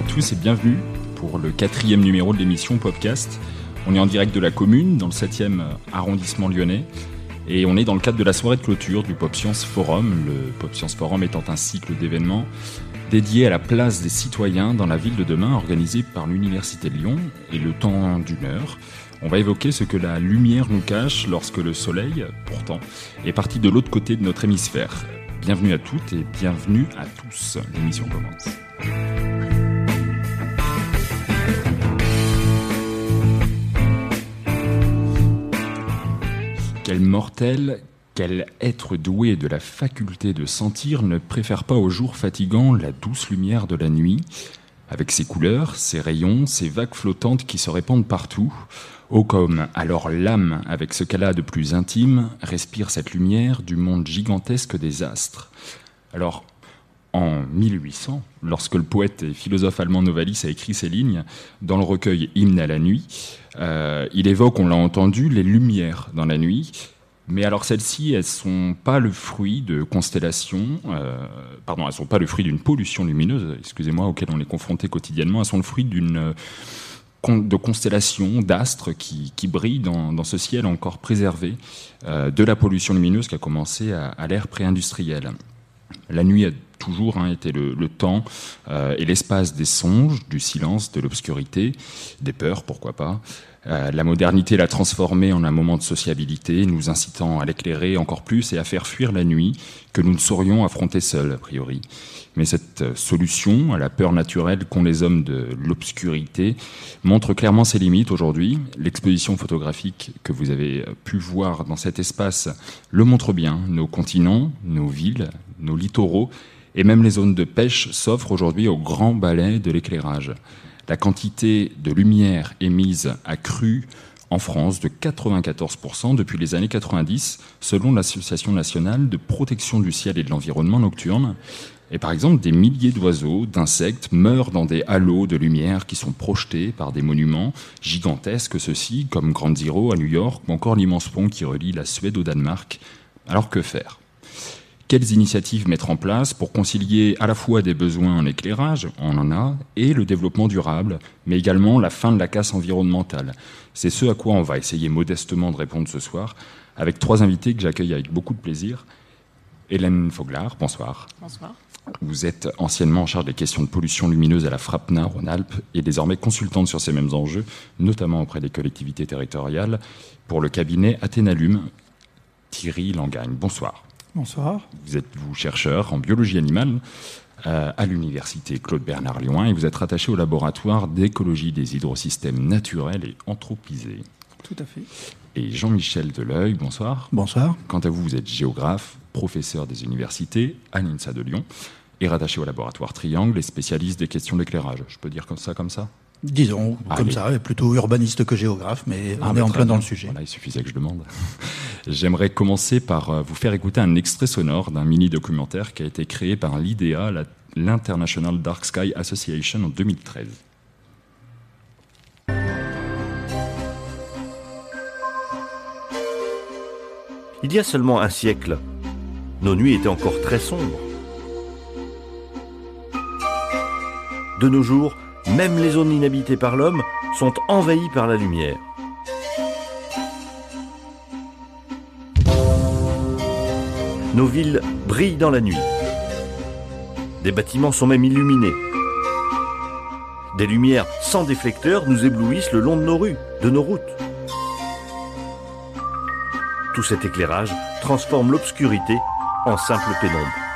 à tous et bienvenue pour le quatrième numéro de l'émission Popcast. On est en direct de la commune, dans le 7e arrondissement lyonnais, et on est dans le cadre de la soirée de clôture du Pop Science Forum, le Pop Science Forum étant un cycle d'événements dédié à la place des citoyens dans la ville de demain, organisé par l'Université de Lyon, et le temps d'une heure. On va évoquer ce que la lumière nous cache lorsque le soleil, pourtant, est parti de l'autre côté de notre hémisphère. Bienvenue à toutes et bienvenue à tous. L'émission commence. Quel mortel, quel être doué de la faculté de sentir ne préfère pas au jour fatigant la douce lumière de la nuit, avec ses couleurs, ses rayons, ses vagues flottantes qui se répandent partout Oh comme alors l'âme, avec ce qu'elle a de plus intime, respire cette lumière du monde gigantesque des astres. Alors, en 1800, lorsque le poète et philosophe allemand Novalis a écrit ces lignes dans le recueil Hymne à la nuit, euh, il évoque, on l'a entendu, les lumières dans la nuit. Mais alors celles-ci, elles sont pas le fruit de constellations, euh, pardon, elles sont pas le fruit d'une pollution lumineuse, excusez-moi, auquel on est confronté quotidiennement. Elles sont le fruit d'une de constellations, d'astres qui, brillent dans, ce ciel encore préservé euh, de la pollution lumineuse qui a commencé à, l'ère pré-industrielle. La nuit a toujours hein, été le, temps euh, et l'espace des songes, du silence, de l'obscurité, des peurs, pourquoi pas. Euh, la modernité l'a transformé en un moment de sociabilité, nous incitant à l'éclairer encore plus et à faire fuir la nuit que nous ne saurions affronter seuls, a priori. Mais cette euh, solution à la peur naturelle qu'ont les hommes de l'obscurité montre clairement ses limites aujourd'hui. L'exposition photographique que vous avez euh, pu voir dans cet espace le montre bien. Nos continents, nos villes, nos littoraux et même les zones de pêche s'offrent aujourd'hui au grand balai de l'éclairage. La quantité de lumière émise a cru en France de 94% depuis les années 90, selon l'Association nationale de protection du ciel et de l'environnement nocturne. Et par exemple, des milliers d'oiseaux, d'insectes meurent dans des halos de lumière qui sont projetés par des monuments gigantesques, ceux-ci, comme Grand Zero à New York, ou encore l'immense pont qui relie la Suède au Danemark. Alors que faire? Quelles initiatives mettre en place pour concilier à la fois des besoins en éclairage, on en a, et le développement durable, mais également la fin de la casse environnementale C'est ce à quoi on va essayer modestement de répondre ce soir, avec trois invités que j'accueille avec beaucoup de plaisir. Hélène Foglar, bonsoir. Bonsoir. Vous êtes anciennement en charge des questions de pollution lumineuse à la FRAPNA Rhône-Alpes et désormais consultante sur ces mêmes enjeux, notamment auprès des collectivités territoriales, pour le cabinet Athénalum. Thierry Langagne, bonsoir. Bonsoir. Vous êtes vous chercheur en biologie animale euh, à l'université Claude Bernard Lyon et vous êtes rattaché au laboratoire d'écologie des hydrosystèmes naturels et anthropisés. Tout à fait. Et Jean-Michel Deleuil, bonsoir. Bonsoir. Quant à vous, vous êtes géographe, professeur des universités à l'INSA de Lyon et rattaché au laboratoire Triangle et spécialiste des questions d'éclairage. Je peux dire comme ça, comme ça? Disons, comme ça, plutôt urbaniste que géographe, mais on ah, est en plein dans le sujet. Voilà, il suffisait que je demande. J'aimerais commencer par euh, vous faire écouter un extrait sonore d'un mini-documentaire qui a été créé par l'IDEA, l'International Dark Sky Association, en 2013. Il y a seulement un siècle, nos nuits étaient encore très sombres. De nos jours, même les zones inhabitées par l'homme sont envahies par la lumière. Nos villes brillent dans la nuit. Des bâtiments sont même illuminés. Des lumières sans déflecteurs nous éblouissent le long de nos rues, de nos routes. Tout cet éclairage transforme l'obscurité en simple pénombre.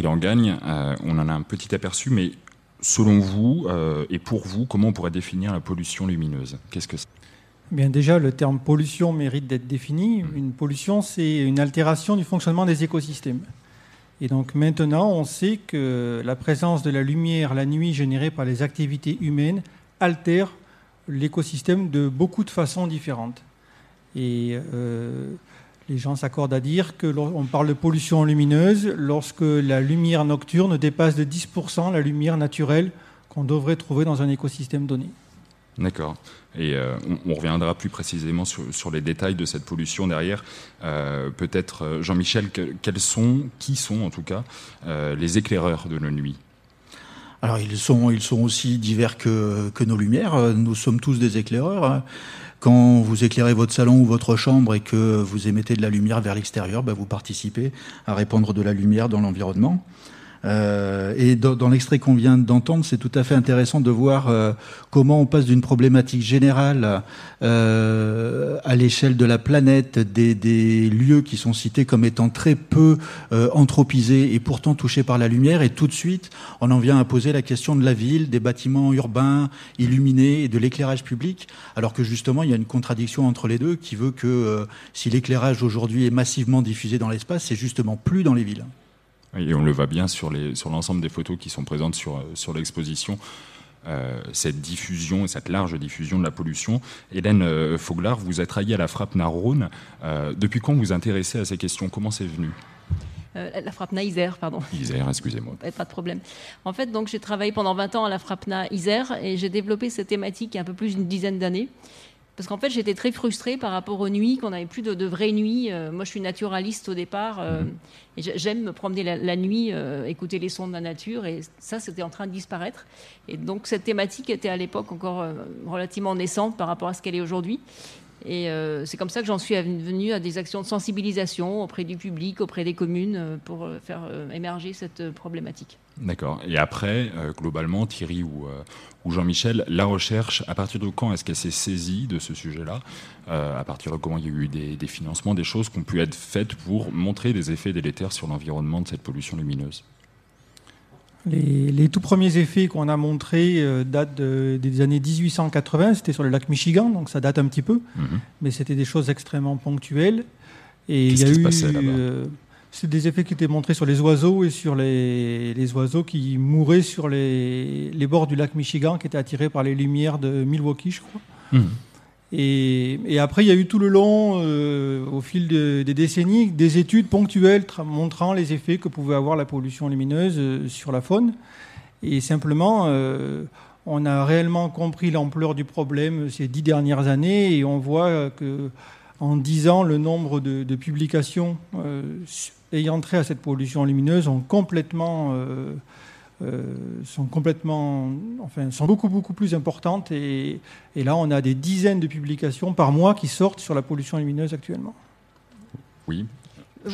Thierry Langagne, euh, on en a un petit aperçu, mais selon vous euh, et pour vous, comment on pourrait définir la pollution lumineuse? Qu'est-ce que c'est? Eh Bien déjà, le terme pollution mérite d'être défini. Une pollution, c'est une altération du fonctionnement des écosystèmes. Et donc maintenant, on sait que la présence de la lumière la nuit générée par les activités humaines altère l'écosystème de beaucoup de façons différentes. Et euh, les gens s'accordent à dire qu'on parle de pollution lumineuse lorsque la lumière nocturne dépasse de 10% la lumière naturelle qu'on devrait trouver dans un écosystème donné. D'accord. Et euh, on, reviendra plus précisément sur, les détails de cette pollution derrière. Euh, peut-être, euh, Jean-Michel, quels sont, qui sont en tout cas, les éclaireurs de nos nuits? Alors ils sont, ils sont aussi divers que, que nos lumières. Nous sommes tous des éclaireurs. Quand vous éclairez votre salon ou votre chambre et que vous émettez de la lumière vers l'extérieur, ben, vous participez à répandre de la lumière dans l'environnement. Euh, et dans, l'extrait qu'on vient d'entendre, c'est tout à fait intéressant de voir euh, comment on passe d'une problématique générale euh, à l'échelle de la planète, des, des, lieux qui sont cités comme étant très peu euh, anthropisés et pourtant touchés par la lumière, et tout de suite, on en vient à poser la question de la ville, des bâtiments urbains illuminés et de l'éclairage public, alors que justement, il y a une contradiction entre les deux qui veut que euh, si l'éclairage aujourd'hui est massivement diffusé dans l'espace, c'est justement plus dans les villes. Et on le voit bien sur l'ensemble sur des photos qui sont présentes sur, sur l'exposition. Euh, cette diffusion, cette large diffusion de la pollution. Hélène euh, Foglar, vous êtes alliée à la frappe Narrone. Euh, depuis quand vous vous intéressez à ces questions? Comment c'est venu? La Frappna Isère, pardon. Isère, excusez-moi. Pas de problème. En fait, donc j'ai travaillé pendant 20 ans à la Frappna Isère et j'ai développé cette thématique il y a un peu plus d'une dizaine d'années. Parce qu'en fait, j'étais très frustrée par rapport aux nuits, qu'on n'avait plus de, vraies nuits. Euh, moi, je suis naturaliste au départ. Euh, mhm. et j'aime me promener la, nuit, euh, écouter les sons de la nature. Et ça, c'était en train de disparaître. Et donc, cette thématique était à l'époque encore relativement naissante par rapport à ce qu'elle est aujourd'hui. Et c'est comme ça que j'en suis venue à des actions de sensibilisation auprès du public, auprès des communes, pour faire émerger cette problématique. D'accord. Et après, globalement, Thierry ou, Jean-Michel, la recherche, à partir de quand est-ce qu'elle s'est saisie de ce sujet-là euh, À partir de comment il y a eu des, financements, des choses qui ont pu être faites pour montrer des effets délétères sur l'environnement de cette pollution lumineuse? Les, tout premiers effets qu'on a montrés euh, datent des années 1880, c'était sur le lac Michigan, donc ça date un petit peu, mhm. mais c'était des choses extrêmement ponctuelles. Et il y a eu, euh, c'est des effets qui étaient montrés sur les oiseaux et sur les, les oiseaux qui mouraient sur les, les, bords du lac Michigan, qui étaient attirés par les lumières de Milwaukee, je crois. Hmm. Et, après, il y a eu tout le long, euh, au fil des décennies, des études ponctuelles montrant les effets que pouvait avoir la pollution lumineuse euh, sur la faune. Et simplement, euh, on a réellement compris l'ampleur du problème ces dix dernières années et on voit que en dix ans, le nombre de, publications ayant trait à cette pollution lumineuse ont complètement, sont complètement, enfin, sont beaucoup beaucoup plus importantes. Et, et, là, on a des dizaines de publications par mois qui sortent sur la pollution lumineuse actuellement. Oui.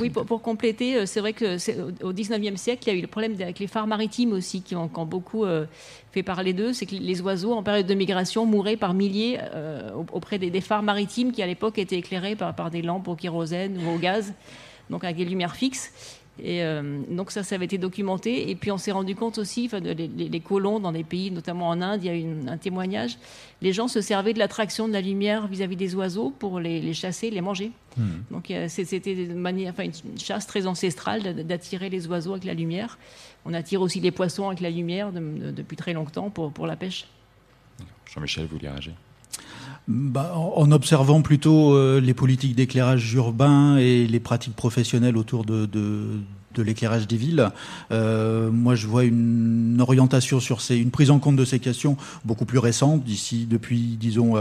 Oui, pour, compléter, euh, c'est vrai que au 19e siècle, il y a eu le problème avec les phares maritimes aussi, qui ont, beaucoup fait parler d'eux. C'est que les oiseaux, en période de migration, mouraient par milliers auprès des, phares maritimes qui, à l'époque, étaient éclairés par, par des lampes au kérosène ou au gaz donc avec des lumières fixes. Et euh, donc ça, ça avait été documenté. Et puis on s'est rendu compte aussi, enfin, les, colons dans des pays, notamment en Inde, il y a eu un témoignage. Les gens se servaient de l'attraction de la lumière vis-à-vis des oiseaux pour les, chasser, les manger. Hmm. Donc c'était une, manière, enfin, une chasse très ancestrale d'attirer les oiseaux avec la lumière. On attire aussi les poissons avec la lumière depuis très longtemps pour, pour la pêche. Jean-Michel, vous voulez réagir? Bah, en observant plutôt euh, les politiques d'éclairage urbain et les pratiques professionnelles autour de, l'éclairage des villes, euh, moi je vois une orientation sur ces, une prise en compte de ces questions beaucoup plus récente, d'ici depuis disons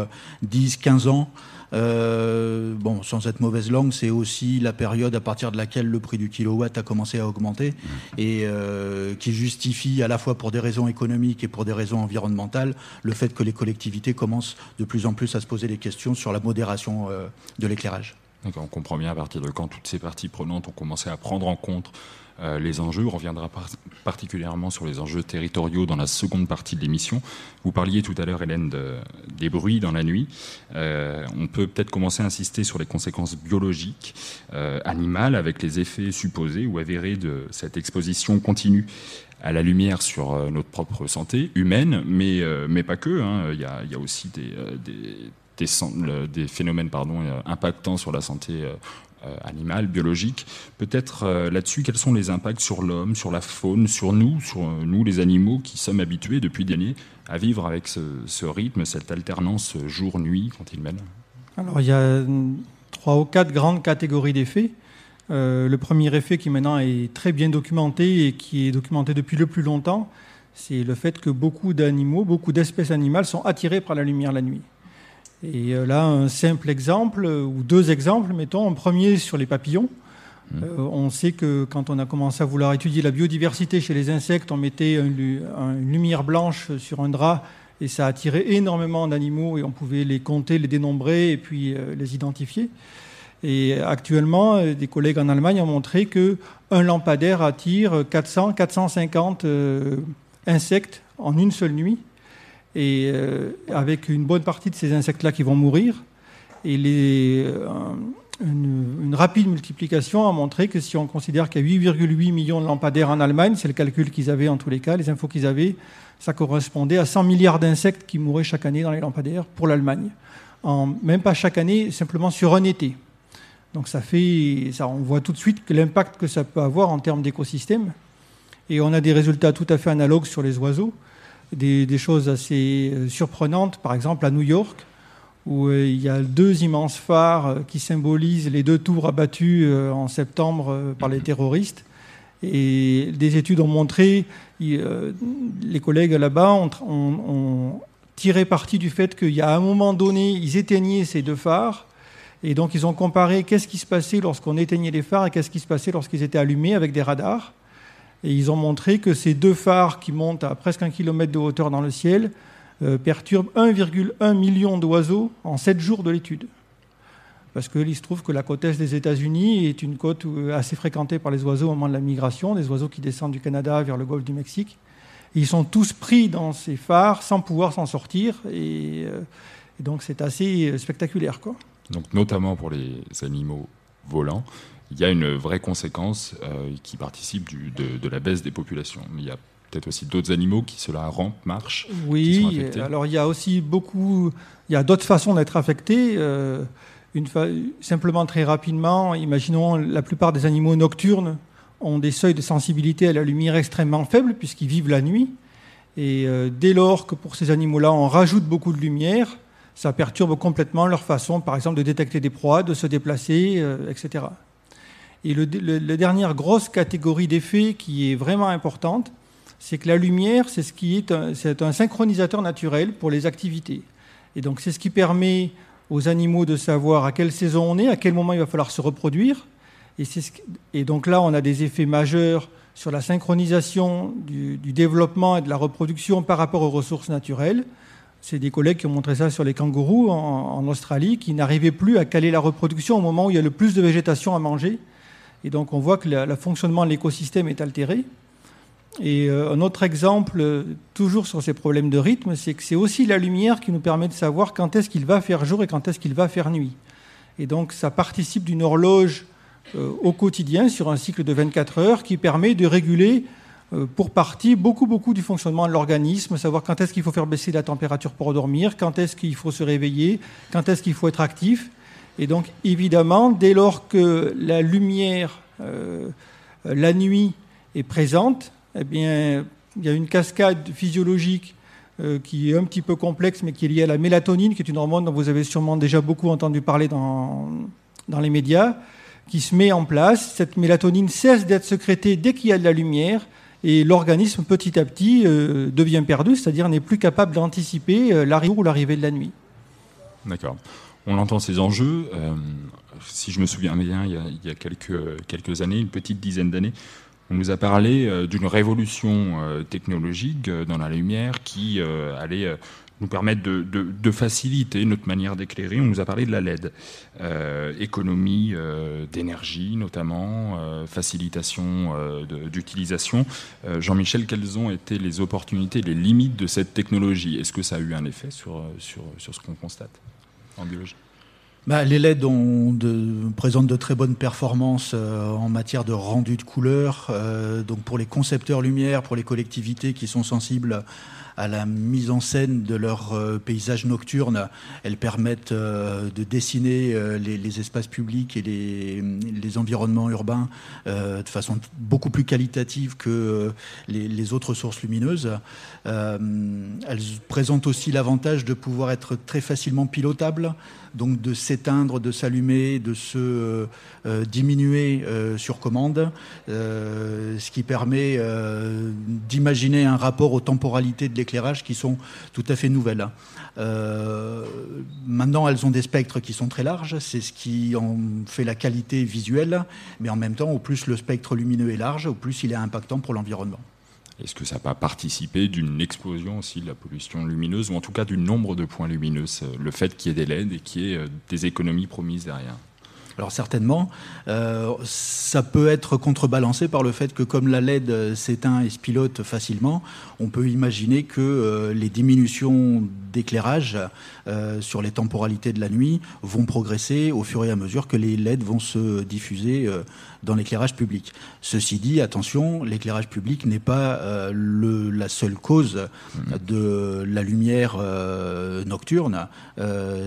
10-15 euh, ans. Euh, bon, sans être mauvaise langue, c'est aussi la période à partir de laquelle le prix du kilowatt a commencé à augmenter mmh. et euh, qui justifie à la fois pour des raisons économiques et pour des raisons environnementales le fait que les collectivités commencent de plus en plus à se poser des questions sur la modération euh, de l'éclairage. On comprend bien à partir de quand toutes ces parties prenantes ont commencé à prendre en compte euh, les enjeux. On reviendra particulièrement sur les enjeux territoriaux dans la seconde partie de l'émission. Vous parliez tout à l'heure, Hélène, des bruits dans la nuit. Euh, on peut peut-être commencer à insister sur les conséquences biologiques, euh, animales, avec les effets supposés ou avérés de cette exposition continue à la lumière sur notre propre santé humaine, mais, mais pas que. Hein. Il, y a, aussi des, phénomènes impactants sur la santé euh, animal, biologique. Peut-être euh, là-dessus, quels sont les impacts sur l'homme, sur la faune, sur nous, sur euh, nous les animaux qui sommes habitués depuis des années à vivre avec ce, rythme, cette alternance jour-nuit quand il mène Alors il y a trois ou quatre grandes catégories d'effets. le premier effet qui maintenant est très bien documenté et qui est documenté depuis le plus longtemps, c'est le fait que beaucoup d'animaux, beaucoup d'espèces animales sont attirées par la lumière la nuit. Et euh, là, un simple exemple, ou deux exemples, mettons. Un premier sur les papillons. Mmh. Euh, on sait que quand on a commencé à vouloir étudier la biodiversité chez les insectes, on mettait une, lumière blanche sur un drap et ça attirait énormément d'animaux et on pouvait les compter, les dénombrer et puis euh, les identifier. Et actuellement, des collègues en Allemagne ont montré que un lampadaire attire 400, 450 insectes en une seule nuit et euh, avec une bonne partie de ces insectes-là qui vont mourir. Et euh, une, rapide multiplication a montré que si on considère qu'il y a 8,8 millions de lampadaires en Allemagne, c'est le calcul qu'ils avaient en tous les cas, les infos qu'ils avaient, ça correspondait à 100 milliards d'insectes qui mouraient chaque année dans les lampadaires pour l'Allemagne. même pas chaque année, simplement sur un été. Donc ça fait, on voit tout de suite l'impact que ça peut avoir en termes d'écosystème. Et on a des résultats tout à fait analogues sur les oiseaux des, choses assez euh, surprenantes, par exemple à New York, où euh, il y a deux immenses phares euh, qui symbolisent les deux tours abattues en septembre par les terroristes. Et des études ont montré, les collègues là-bas ont, tiré parti du fait qu'il y a un moment donné, ils éteignaient ces deux phares. Et donc ils ont comparé qu'est-ce qui se passait lorsqu'on éteignait les phares et qu'est-ce qui se passait lorsqu'ils étaient allumés avec des radars. Et ils ont montré que ces deux phares qui montent à presque un kilomètre de hauteur dans le ciel euh, perturbent 1,1 million d'oiseaux en 7 jours de l'étude. Parce qu'il se trouve que la côte est des États-Unis est une côte euh, assez fréquentée par les oiseaux au moment de la migration, des oiseaux qui descendent du Canada vers le golfe du Mexique. ils sont tous pris dans ces phares sans pouvoir s'en sortir. Et, euh, et donc c'est assez spectaculaire. Quoi. Donc notamment pour les animaux volants il y a une vraie conséquence euh, qui participe de, la baisse des populations. Il y a peut-être aussi d'autres animaux qui cela rampent, marchent. Oui, alors il y a aussi beaucoup, il y a d'autres façons d'être affectés. Euh, simplement très rapidement, imaginons la plupart des animaux nocturnes ont des seuils de sensibilité à la lumière extrêmement faibles puisqu'ils vivent la nuit. Et euh, dès lors que pour ces animaux-là, on rajoute beaucoup de lumière, ça perturbe complètement leur façon, par exemple, de détecter des proies, de se déplacer, etc. Et la dernière grosse catégorie d'effets qui est vraiment importante, c'est que la lumière, c'est ce qui est un, un synchronisateur naturel pour les activités. Et donc c'est ce qui permet aux animaux de savoir à quelle saison on est, à quel moment il va falloir se reproduire. Et, donc là, on a des effets majeurs sur la synchronisation du, développement et de la reproduction par rapport aux ressources naturelles. C'est des collègues qui ont montré ça sur les kangourous en Australie, qui n'arrivaient plus à caler la reproduction au moment où il y a le plus de végétation à manger. Et donc on voit que le fonctionnement de l'écosystème est altéré. Et euh, un autre exemple, euh, toujours sur ces problèmes de rythme, c'est que c'est aussi la lumière qui nous permet de savoir quand est-ce qu'il va faire jour et quand est-ce qu'il va faire nuit. Et donc ça participe d'une horloge euh, au quotidien sur un cycle de 24 heures qui permet de réguler pour partie beaucoup beaucoup du fonctionnement de l'organisme, savoir quand est-ce qu'il faut faire baisser la température pour dormir, quand est-ce qu'il faut se réveiller, quand est-ce qu'il faut être actif. Et donc, évidemment, dès lors que la lumière, euh, la nuit, est présente, eh bien, il y a une cascade physiologique euh, qui est un petit peu complexe, mais qui est liée à la mélatonine, qui est une hormone dont vous avez sûrement déjà beaucoup entendu parler dans, dans les médias, qui se met en place. Cette mélatonine cesse d'être sécrétée dès qu'il y a de la lumière, et l'organisme, petit à petit, euh, devient perdu, c'est-à-dire n'est plus capable d'anticiper l'arrivée ou l'arrivée de la nuit. D'accord on entend ces enjeux. Euh, si je me souviens bien, il y a, quelques, années, une petite dizaine d'années, on nous a parlé euh, d'une révolution euh, technologique dans la lumière qui allait nous permettre de, faciliter notre manière d'éclairer. On nous a parlé de la LED. économie d'énergie notamment, facilitation d'utilisation. Jean-Michel, quelles ont été les opportunités, les limites de cette technologie? Est-ce que ça a eu un effet sur ce qu'on constate? En biologie bah, les LED ont présentent de très bonnes performances euh, en matière de rendu de couleurs. Euh, donc pour les concepteurs lumière, pour les collectivités qui sont sensibles à la mise en scène de leurs euh, paysages nocturnes. Elles permettent euh, de dessiner euh, les, espaces publics et les, environnements urbains de façon beaucoup plus qualitative que les, autres sources lumineuses. elles présentent aussi l'avantage de pouvoir être très facilement pilotables, donc de s'éteindre, de s'allumer, de se diminuer sur commande, ce qui permet d'imaginer un rapport aux temporalités de l'éclairage qui sont tout à fait nouvelles. maintenant, elles ont des spectres qui sont très larges, c'est ce qui en fait la qualité visuelle, mais en même temps, au plus le spectre lumineux est large, au plus il est impactant pour l'environnement. Est-ce que ça n'a pas participé d'une explosion aussi de la pollution lumineuse, ou en tout cas du nombre de points lumineux, le fait qu'il y ait des LED et qu'il y ait euh, des économies promises derrière? Alors certainement, euh, ça peut être contrebalancé par le fait que comme la LED s'éteint et se pilote facilement, on peut imaginer que euh, les diminutions d'éclairage euh, sur les temporalités de la nuit vont progresser au fur et à mesure que les LED vont se diffuser dans l'éclairage public. Ceci dit, attention, l'éclairage public n'est pas le, la seule cause de la lumière nocturne.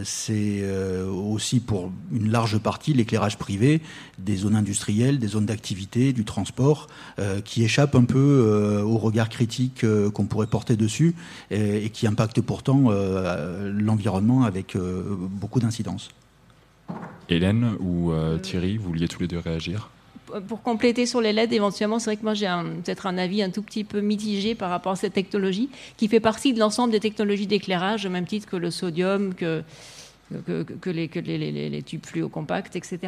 C'est aussi pour une large partie l'éclairage privé, des zones industrielles, des zones d'activité, du transport, euh, qui échappent un peu euh, au regard critique euh, qu'on pourrait porter dessus et, qui impactent pourtant l'environnement avec beaucoup d'incidence. Hélène ou Thierry, vous vouliez tous les deux réagir? Pour compléter sur les LED, éventuellement, c'est vrai que moi j'ai peut-être un avis un tout petit peu mitigé par rapport à cette technologie, qui fait partie de l'ensemble des technologies d'éclairage, au même titre que le sodium, que les, tubes fluo compacts, etc.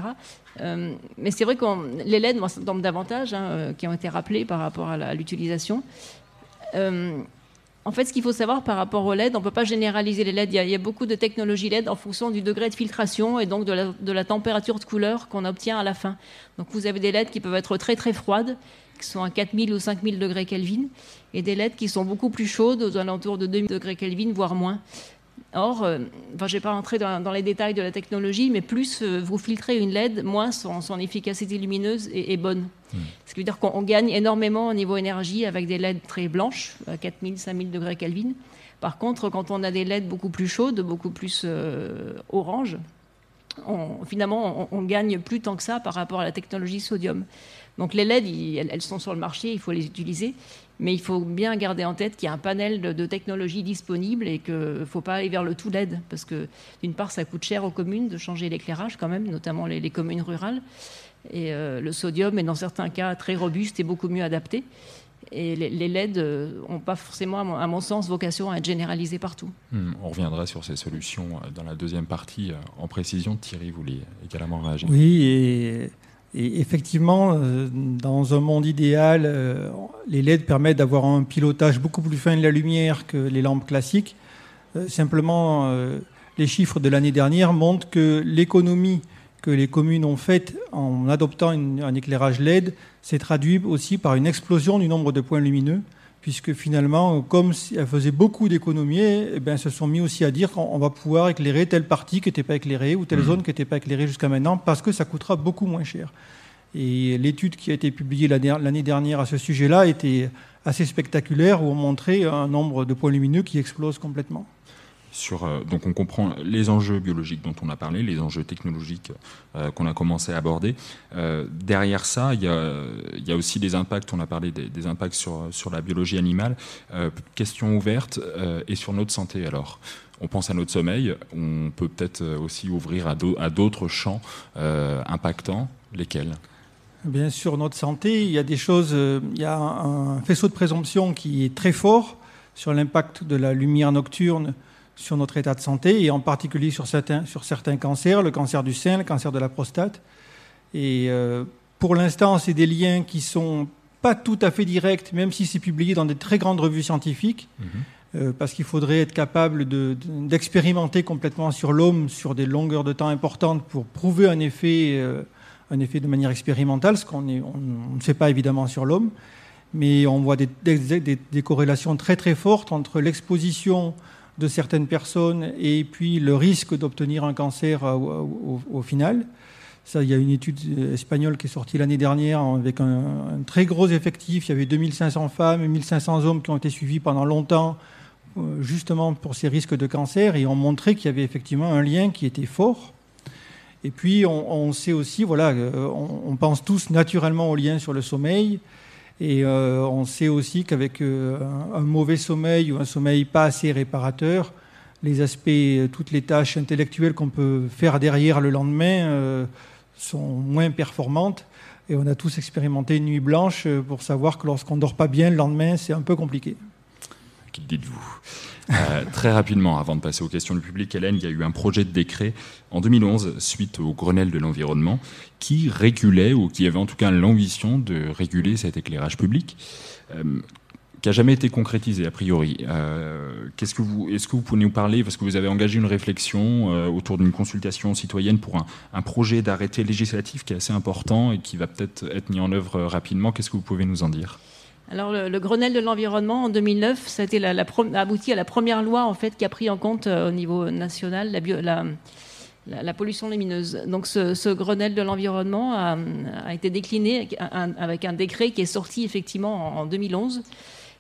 Euh, mais c'est vrai que les LED, moi, ça tombe davantage, hein, euh, qui ont été rappelés par rapport à l'utilisation. Euh, en fait, ce qu'il faut savoir par rapport aux LED, on ne peut pas généraliser les LED. Il y, a, beaucoup de technologies LED en fonction du degré de filtration et donc de la, de la température de couleur qu'on obtient à la fin. Donc vous avez des LED qui peuvent être très très froides, qui sont à 4000 ou 5000 degrés Kelvin, et des LED qui sont beaucoup plus chaudes, aux alentours de 2000 degrés Kelvin, voire moins. Or, euh, je ne vais pas rentrer dans, les détails de la technologie, mais plus euh, vous filtrez une LED, moins son, efficacité lumineuse est, bonne. Hmm. Ce qui veut dire qu'on gagne énormément au niveau énergie avec des LED très blanches, à 4000, 5000 degrés Kelvin. Par contre, quand on a des LED beaucoup plus chaudes, beaucoup plus euh, orange, finalement, on, on, gagne plus tant que ça par rapport à la technologie sodium. Donc les LED, elles, sont sur le marché, il faut les utiliser. Mais il faut bien garder en tête qu'il y a un panel de, technologies disponibles et qu'il ne faut pas aller vers le tout LED. Parce que d'une part, ça coûte cher aux communes de changer l'éclairage quand même, notamment les, communes rurales. Et euh, le sodium est dans certains cas très robuste et beaucoup mieux adapté. Et les, LED n'ont euh, pas forcément, à mon, sens, vocation à être généralisés partout. Hmm, on reviendra sur ces solutions euh, dans la deuxième partie en précision. Thierry voulait également réagir? Oui, et et effectivement, euh, dans un monde idéal, euh, les LED permettent d'avoir un pilotage beaucoup plus fin de la lumière que les lampes classiques. Euh, simplement, les chiffres de l'année dernière montrent que l'économie que les communes ont faite en adoptant un éclairage LED s'est traduite aussi par une explosion du nombre de points lumineux puisque finalement, comme elles faisaient beaucoup d'économies, eh ben, se sont mis aussi à dire qu'on va pouvoir éclairer telle partie qui n'était pas éclairée ou telle mmh. zone qui n'était pas éclairée jusqu'à maintenant, parce que ça coûtera beaucoup moins cher. Et l'étude qui a été publiée l'année dernière à ce sujet-là était assez spectaculaire, où on montrait un nombre de points lumineux qui explose complètement. Euh, donc on comprend les enjeux biologiques dont on a parlé, les enjeux technologiques euh, qu'on a commencé à aborder. Euh, derrière ça, il y, a, aussi des impacts, on a parlé des, impacts sur, sur, la biologie animale. question ouverte, et sur notre santé alors on pense à notre sommeil, on peut peut-être aussi ouvrir à d'autres champs impactants, lesquels? Bien sûr, notre santé, il y a des choses, il y a un faisceau de présomption qui est très fort sur l'impact de la lumière nocturne sur notre état de santé et en particulier sur certains, sur certains cancers, le cancer du sein, le cancer de la prostate. Et euh, pour l'instant, c'est des liens qui sont pas tout à fait directs, même si c'est publié dans des très grandes revues scientifiques, mhm. euh, parce qu'il faudrait être capable d'expérimenter complètement sur l'homme sur des longueurs de temps importantes pour prouver un effet, euh, un effet de manière expérimentale, ce qu'on on, ne fait pas évidemment sur l'homme. Mais on voit des, des, des, corrélations très très fortes entre l'exposition de certaines personnes et puis le risque d'obtenir un cancer au, final. Ça, il y a une étude espagnole qui est sortie l'année dernière avec un, très gros effectif. Il y avait 2500 femmes et 1500 hommes qui ont été suivis pendant longtemps, euh, justement pour ces risques de cancer, et ont montré qu'il y avait effectivement un lien qui était fort. Et puis, on, sait aussi, voilà, euh, on, pense tous naturellement au lien sur le sommeil. Et euh, on sait aussi qu'avec euh, un mauvais sommeil ou un sommeil pas assez réparateur, les aspects, toutes les tâches intellectuelles qu'on peut faire derrière le lendemain sont moins performantes. Et on a tous expérimenté une nuit blanche pour savoir que lorsqu'on ne dort pas bien le lendemain, c'est un peu compliqué. Qui dites-vous? Euh, Très rapidement, avant de passer aux questions du public, Hélène, il y a eu un projet de décret en 2011, suite au Grenelle de l'environnement, qui régulait, ou qui avait en tout cas l'ambition de réguler cet éclairage public. Euh, qui n'a jamais été concrétisé a priori. Euh, qu'est-ce que vous, est-ce que vous pouvez nous parler, parce que vous avez engagé une réflexion autour d'une consultation citoyenne pour un, un projet d'arrêté législatif qui est assez important et qui va peut-être être mis en œuvre rapidement. Qu'est-ce que vous pouvez nous en dire? Alors le, Grenelle de l'environnement en 2009, ça a, été abouti à la première loi en fait qui a pris en compte euh, au niveau national la, la, pollution lumineuse. Donc ce, Grenelle de l'environnement a, été décliné avec un, décret qui est sorti effectivement en, 2011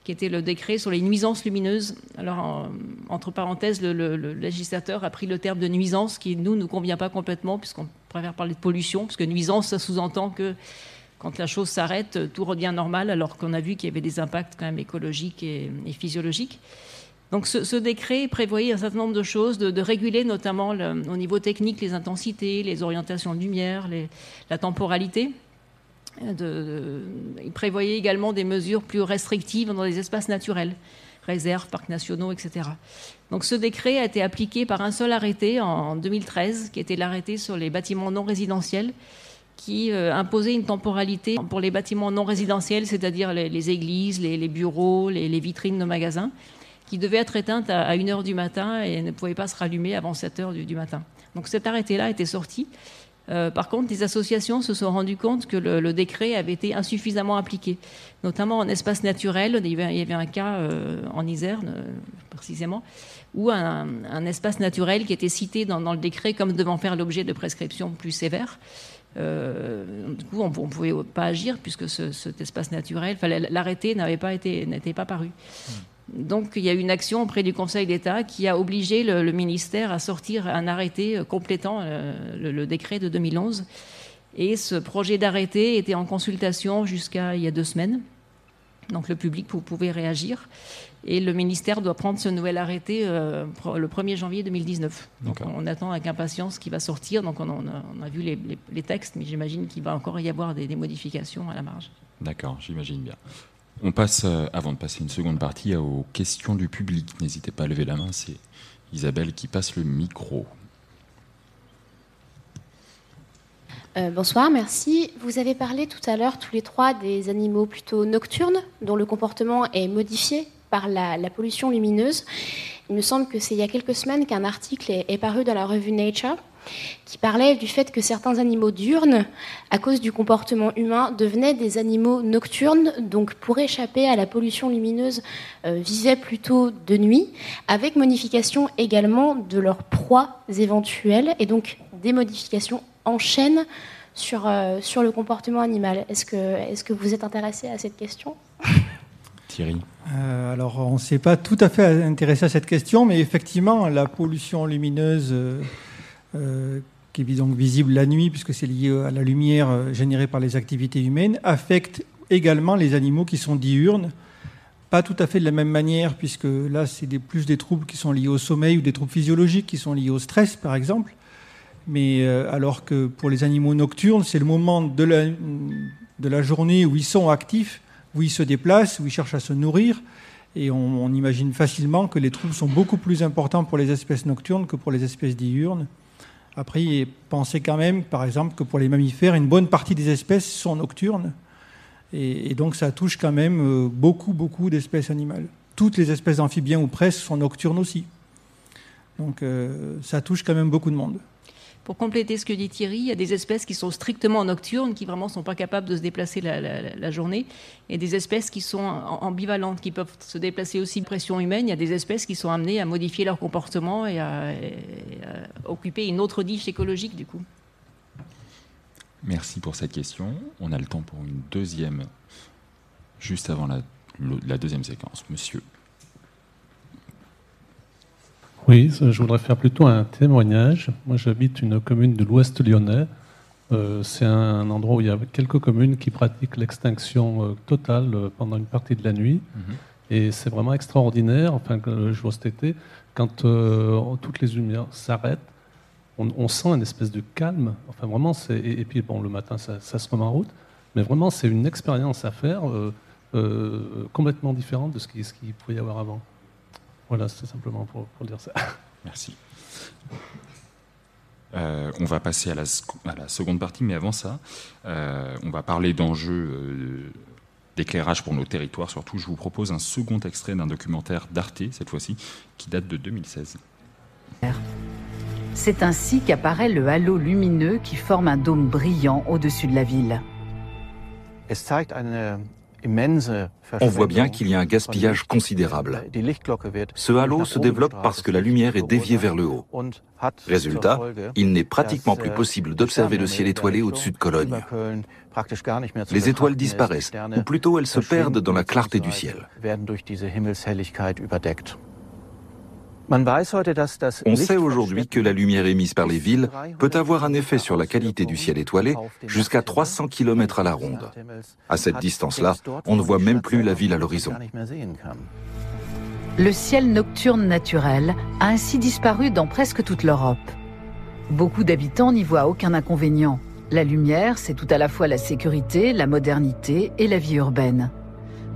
qui était le décret sur les nuisances lumineuses. Alors, entre parenthèses, le, législateur a pris le terme de nuisance qui, nous, ne nous convient pas complètement, puisqu'on préfère parler de pollution, puisque nuisance, ça sous-entend que quand la chose s'arrête, tout redevient normal, alors qu'on a vu qu'il y avait des impacts quand même écologiques et, physiologiques. Donc ce, décret prévoyait un certain nombre de choses, de, réguler notamment au niveau technique les intensités, les orientations de lumière, la temporalité. il prévoyait également des mesures plus restrictives dans les espaces naturels, réserves, parcs nationaux, etc. Donc ce décret a été appliqué par un seul arrêté en 2013, qui était l'arrêté sur les bâtiments non résidentiels, qui euh, imposait une temporalité pour les bâtiments non résidentiels, c'est-à-dire les, églises, les, bureaux, les, vitrines de magasins, qui devaient être éteintes à, 1h du matin et ne pouvaient pas se rallumer avant 7h du, matin. Donc cet arrêté-là était sorti. Euh, par contre, les associations se sont rendues compte que le, décret avait été insuffisamment appliqué, notamment en espace naturel. Il y avait, un cas euh, en Isère, précisément, où un, espace naturel qui était cité dans le décret comme devant faire l'objet de prescriptions plus sévères euh, du coup, on ne pouvait pas agir puisque cet espace naturel, l'arrêté n'avait pas été, n'était pas paru. Hmm. Donc, il y a eu une action auprès du Conseil d'État qui a obligé le, ministère à sortir un arrêté euh, complétant euh, le, décret de 2011. Et ce projet d'arrêté était en consultation jusqu'à il y a deux semaines. Donc, le public pouvait réagir. Et le ministère doit prendre ce nouvel arrêté euh, le 1er janvier 2019. Donc on attend avec impatience ce qui va sortir. Donc on, a, vu les, textes, mais j'imagine qu'il va encore y avoir des, modifications à la marge. D'accord, j'imagine bien. On passe, euh, avant de passer une seconde partie, aux questions du public. N'hésitez pas à lever la main, c'est Isabelle qui passe le micro. Euh, bonsoir, merci. Vous avez parlé tout à l'heure tous les trois des animaux plutôt nocturnes dont le comportement est modifié par la, pollution lumineuse. Il me semble que c'est il y a quelques semaines qu'un article est, paru dans la revue Nature qui parlait du fait que certains animaux diurnes, à cause du comportement humain, devenaient des animaux nocturnes, donc pour échapper à la pollution lumineuse, euh, vivaient plutôt de nuit, avec modification également de leurs proies éventuelles, et donc des modifications en chaîne sur, euh, sur le comportement animal. Est-ce que, est que vous êtes intéressé à cette question Thierry euh, Alors, on ne s'est pas tout à fait intéressé à cette question, mais effectivement, la pollution lumineuse, euh, euh, qui est donc visible la nuit, puisque c'est lié à la lumière générée par les activités humaines, affecte également les animaux qui sont diurnes. Pas tout à fait de la même manière, puisque là, c'est plus des troubles qui sont liés au sommeil ou des troubles physiologiques qui sont liés au stress, par exemple. Mais alors que pour les animaux nocturnes, c'est le moment de la, journée où ils sont actifs où ils se déplacent, où ils cherchent à se nourrir. Et on, imagine facilement que les troubles sont beaucoup plus importants pour les espèces nocturnes que pour les espèces diurnes. Après, pensez quand même, par exemple, que pour les mammifères, une bonne partie des espèces sont nocturnes. Et, donc ça touche quand même euh, beaucoup, beaucoup d'espèces animales. Toutes les espèces d'amphibiens ou presque sont nocturnes aussi. Donc euh, ça touche quand même beaucoup de monde. Pour compléter ce que dit Thierry, il y a des espèces qui sont strictement nocturnes, qui vraiment ne sont pas capables de se déplacer la, journée, et des espèces qui sont ambivalentes, qui peuvent se déplacer aussi de pression humaine. Il y a des espèces qui sont amenées à modifier leur comportement et à, occuper une autre niche écologique du coup. Merci pour cette question. On a le temps pour une deuxième, juste avant la deuxième séquence. Monsieur. Oui, je voudrais faire plutôt un témoignage. Moi, j'habite une commune de l'Ouest lyonnais. Euh, c'est un endroit où il y a quelques communes qui pratiquent l'extinction euh, totale euh, pendant une partie de la nuit. Mhm. Et c'est vraiment extraordinaire, enfin, je vois cet été, quand toutes les lumières s'arrêtent, on, sent une espèce de calme. Enfin, vraiment, c'est, et, puis bon, le matin, ça, se remet en route. Mais vraiment, c'est une expérience à faire complètement différente de ce qu'il pouvait y avoir avant. Voilà, c'est simplement pour, dire ça. Merci. Euh, on va passer à la, seconde partie, mais avant ça, euh, on va parler d'enjeux euh, d'éclairage pour nos territoires. Surtout, je vous propose un second extrait d'un documentaire d'Arte, cette fois-ci, qui date de 2016. C'est ainsi qu'apparaît le halo lumineux qui forme un dôme brillant au-dessus de la ville. On voit bien qu'il y a un gaspillage considérable. Ce halo se développe parce que la lumière est déviée vers le haut. Résultat, il n'est pratiquement plus possible d'observer le ciel étoilé au-dessus de Cologne. Les étoiles disparaissent, ou plutôt elles se perdent dans la clarté du ciel. On sait aujourd'hui que la lumière émise par les villes peut avoir un effet sur la qualité du ciel étoilé jusqu'à 300 km à la ronde. À cette distance-là, on ne voit même plus la ville à l'horizon. Le ciel nocturne naturel a ainsi disparu dans presque toute l'Europe. Beaucoup d'habitants n'y voient aucun inconvénient. La lumière, c'est tout à la fois la sécurité, la modernité et la vie urbaine.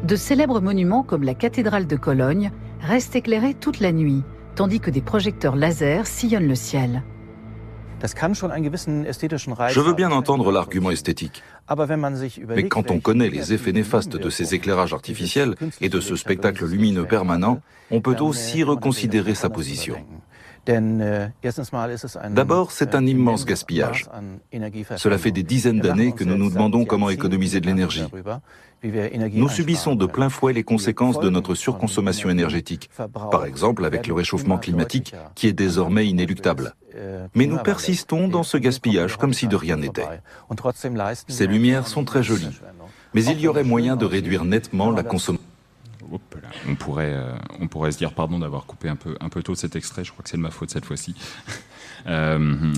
De célèbres monuments comme la cathédrale de Cologne restent éclairés toute la nuit tandis que des projecteurs laser sillonnent le ciel. Je veux bien entendre l'argument esthétique. Mais quand on connaît les effets néfastes de ces éclairages artificiels et de ce spectacle lumineux permanent, on peut aussi reconsidérer sa position. Äh, D'abord, c'est un immense gaspillage. Cela fait des dizaines d'années que nous nous demandons comment économiser de l'énergie. Nous subissons de plein fouet les conséquences de notre surconsommation énergétique, par exemple avec le réchauffement climatique qui est désormais inéluctable. Mais nous persistons dans ce gaspillage comme si de rien n'était. Ces lumières sont très jolies, mais il y aurait moyen de réduire nettement la consommation. On pourrait, euh, on pourrait se dire pardon d'avoir coupé un peu, un peu tôt cet extrait, je crois que c'est de ma faute cette fois-ci. Euh,